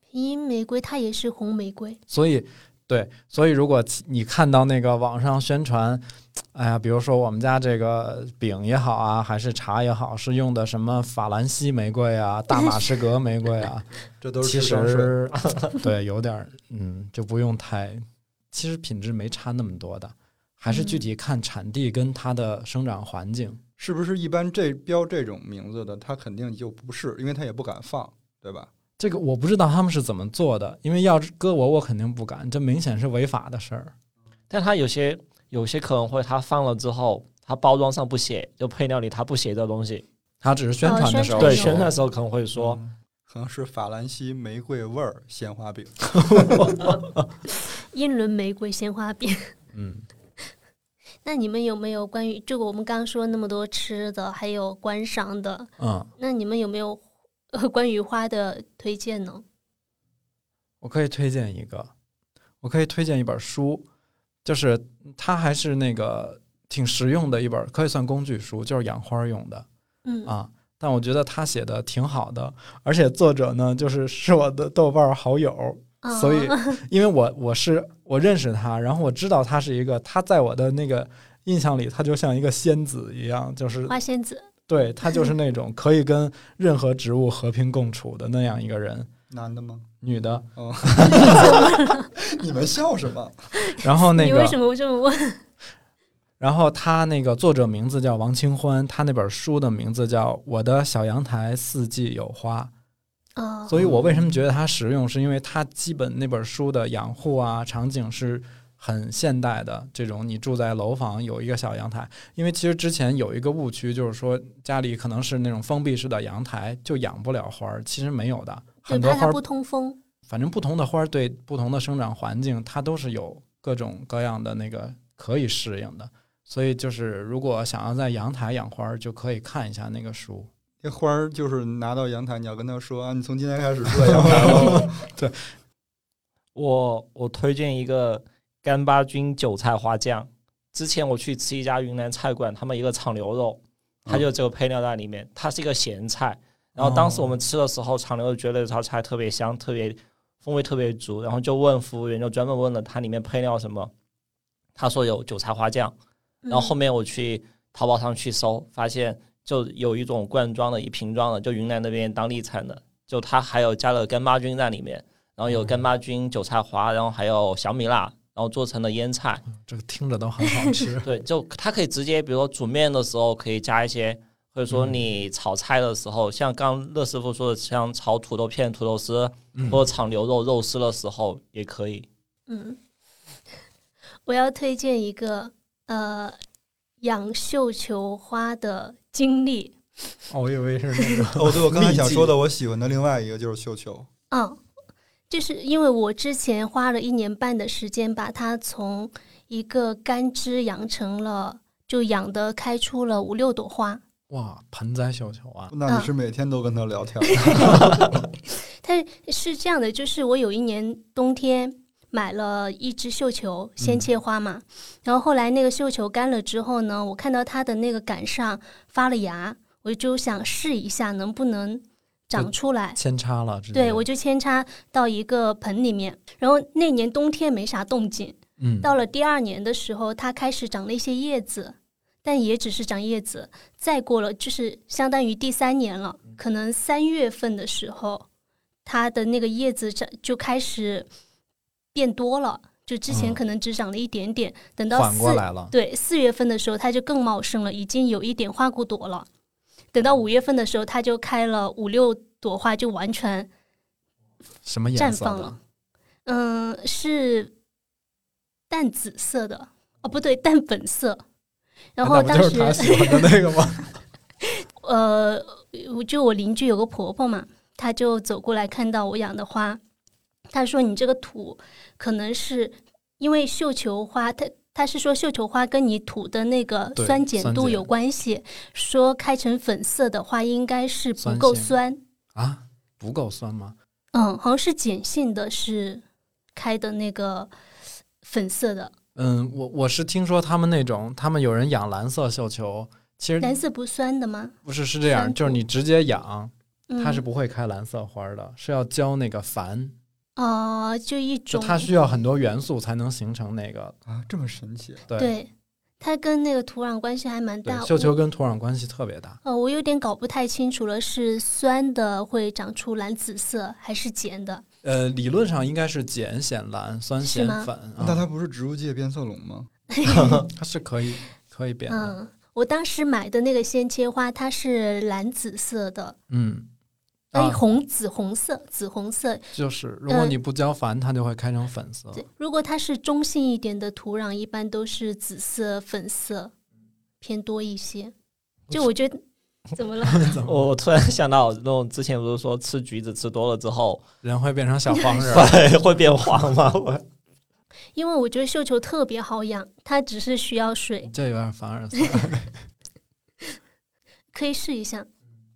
平阴玫瑰它也是红玫瑰。
所以，对，所以如果你看到那个网上宣传，哎呀，比如说我们家这个饼也好啊，还是茶也好，是用的什么法兰西玫瑰啊、大马士革玫瑰啊，[LAUGHS]
这都是
其。实对有点儿，嗯，就不用太，其实品质没差那么多的，还是具体看产地跟它的生长环境。
是不是一般这标这种名字的，它肯定就不是，因为它也不敢放，对吧？
这个我不知道他们是怎么做的，因为要是搁我，我肯定不敢，这明显是违法的事儿。
但他有些有些可能会，他放了之后，他包装上不写，就配料里他不写这东西。
他只是宣传的时候
哦
对，宣传的时候可能会说，
嗯可能是法兰西玫瑰味儿鲜花饼。[LAUGHS]
英伦玫瑰鲜花饼。
嗯，[LAUGHS]
那你们有没有关于这个？我们刚刚说那么多吃的，还有观赏的，
嗯，
那你们有没有呃关于花的推荐呢？
我可以推荐一个，我可以推荐一本书，就是它还是那个挺实用的一本，可以算工具书，就是养花用的
嗯
啊。但我觉得他写的挺好的，而且作者呢，就是是我的豆瓣好友，
啊
所以 [LAUGHS] 因为我我是我认识他，然后我知道他是一个，他在我的那个印象里，他就像一个仙子一样，就是
花仙子，
对他就是那种可以跟任何植物和平共处的那样一个人，
男的吗？
女的。
哦，[LAUGHS] [LAUGHS] 你们笑什么？
然后那个
你为什么这么问？
然后他那个作者名字叫王清欢，他那本书的名字叫《我的小阳台四季有花》。
啊，
所以我为什么觉得它实用，是因为它基本那本书的养护啊场景是很现代的，这种你住在楼房有一个小阳台。因为其实之前有一个误区，就是说家里可能是那种封闭式的阳台就养不了花儿，其实没有的，很多花
不通风。
反正不同的花儿对不同的生长环境，它都是有各种各样的那个可以适应的。所以就是如果想要在阳台养花儿，就可以看一下那个书。
那花儿就是拿到阳台，你要跟他说啊，你从今天开始住阳台 [LAUGHS] 对。
我我推荐一个干巴菌韭菜花酱。之前我去吃一家云南菜馆，他们一个炒牛肉，它就这个配料在里面，它是一个咸菜。然后当时我们吃的时候，炒牛肉觉得这道菜特别香，特别风味特别足，然后就问服务员，就专门问了它里面配料什么，他说有韭菜花酱。然后后面我去淘宝上去搜，发现就有一种罐装的、一瓶装的，就云南那边当地产的，就它还有加了干巴菌在里面，然后有干巴菌、韭菜花，然后还有小米辣，然后做成了腌菜。
这个听着都很好吃。[LAUGHS]
对，就它可以直接，比如说煮面的时候可以加一些，或者说你炒菜的时候，像刚乐师傅说的，像炒土豆片、土豆丝，
嗯
或者炒牛肉、肉丝的时候也可以。
嗯，我要推荐一个呃养绣球花的经历。
哦，我以为是那个
哦，对，我刚才想说
的，
的，我喜欢的另外一个就是绣球。
嗯，就是因为我之前花了一年半的时间，把它从一个干枝养成了，就养的开出了五六朵花。
哇，盆栽绣球啊，
那你是每天都跟他聊天？
它 [LAUGHS] [LAUGHS] 是这样的，就是我有一年冬天买了一只绣球鲜切花嘛，然后后来那个绣球干了之后呢，我看到它的那个杆上发了芽，我就想试一下能不能长出来。
扦插了，
对，我就扦插到一个盆里面，然后那年冬天没啥动静，
嗯，
到了第二年的时候，它开始长了一些叶子，但也只是长叶子。再过了就是相当于第三年了，可能三月份的时候，它的那个叶子长就开始变多了，就之前
嗯
可能只长了一点点，等到
缓
四
过来了，
对四月份的时候，它就更茂盛了，已经有一点花骨朵了。等到五月份的时候，它就开了五六朵花，就完全
什么
绽
颜色的
放了？。嗯，是淡紫色的哦，不对，淡粉色。然后当
就是他
时，
喜欢的那个吗？[LAUGHS] [LAUGHS]
呃，我就我邻居有个婆婆嘛，她就走过来看到我养的花，她说：“你这个土可能是因为绣球花，它她是说绣球花跟你土的那个酸碱度有关系，说开成粉色的话应该是不够酸。
啊，不够酸吗？
嗯，好像是碱性的，是开的那个粉色的。”
嗯，我我是听说他们那种，他们有人养蓝色绣球，其实
蓝色不酸的吗？
不是是这样，就是你直接养，
嗯、
它是不会开蓝色花的，是要浇那个矾，
哦、就一种
就它需要很多元素才能形成那个。
啊，这么神奇！
对
对，它跟那个土壤关系还蛮大。
对绣球跟土壤关系特别大。
呃，我有点搞不太清楚了，是酸的会长出蓝紫色，还是碱的？
呃，理论上应该是碱显蓝，酸显粉。啊
那它不是植物界变色龙吗？[LAUGHS]
它是可以可以变的。
嗯，我当时买的那个鲜切花，它是蓝紫色的，
嗯，
哎、
啊，
红紫红色，紫红色。
就是如果
嗯
你不浇矾，它就会开成粉色。
对，如果它是中性一点的土壤，一般都是紫色、粉色偏多一些。就我觉得 [LAUGHS] 怎么了？
我我突然想到，那种之前不是说吃橘子吃多了之后，
人会变成小黄人，[LAUGHS]
会会变黄吗？[LAUGHS] 我
因为我觉得绣球特别好养，它只是需要水，
这有点凡尔赛。
可以试一下。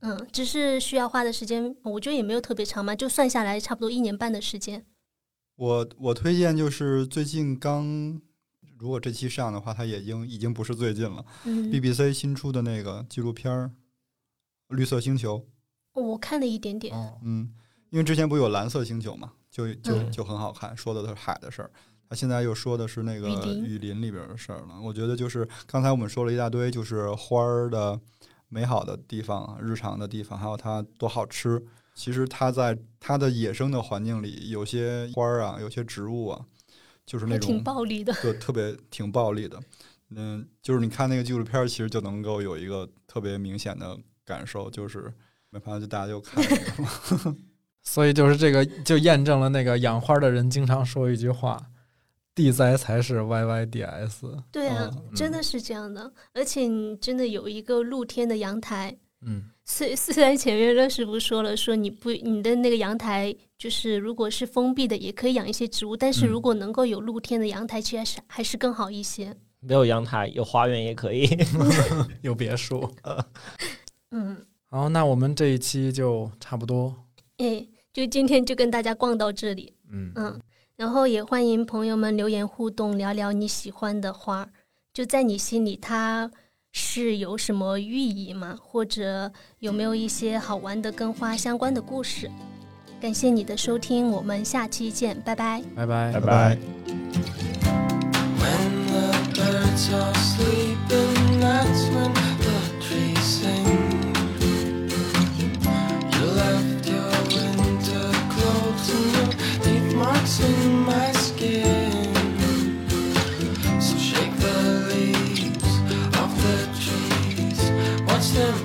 嗯，只是需要花的时间，我觉得也没有特别长嘛，就算下来差不多一年半的时间。
我我推荐就是最近刚，如果这期上的话，它已经已经不是最近了。
嗯
，BBC 新出的那个纪录片儿《绿色星球》，
我看了一点点。
哦，
嗯，因为之前不有蓝色星球嘛，就就
嗯
就很好看，说的都是海的事儿。他现在又说的是那个
雨林
雨林里边的事儿了。我觉得就是刚才我们说了一大堆，就是花儿的美好的地方啊，日常的地方，还有它多好吃。其实它在它的野生的环境里，有些花儿啊，有些植物啊，就是那
种挺暴力的，
就特别挺暴力的。嗯，就是你看那个纪录片儿，其实就能够有一个特别明显的感受，就是没办法，就大家就看那个嘛。[LAUGHS]
所以就是这个就验证了那个养花的人经常说一句话：“地灾才是 YYDS。
对啊，
嗯
真的是这样的。而且你真的有一个露天的阳台，”
嗯，
虽虽然前面乐师傅说了，说你不你的那个阳台就是如果是封闭的，也可以养一些植物，但是
嗯
如果能够有露天的阳台，其实还是还是更好一些。
没有阳台，有花园也可以。[LAUGHS] [LAUGHS]
有别墅。[LAUGHS]
嗯，
好，那我们这一期就差不多。
哎，就今天就跟大家逛到这里。
嗯，
嗯，然后也欢迎朋友们留言互动，聊聊你喜欢的花儿，就在你心里它是有什么寓意吗？或者有没有一些好玩的跟花相关的故事？感谢你的收听，我们下期见，拜拜。
拜拜，
拜拜。
When the birds are sleeping, that's when the trees sing. Watch them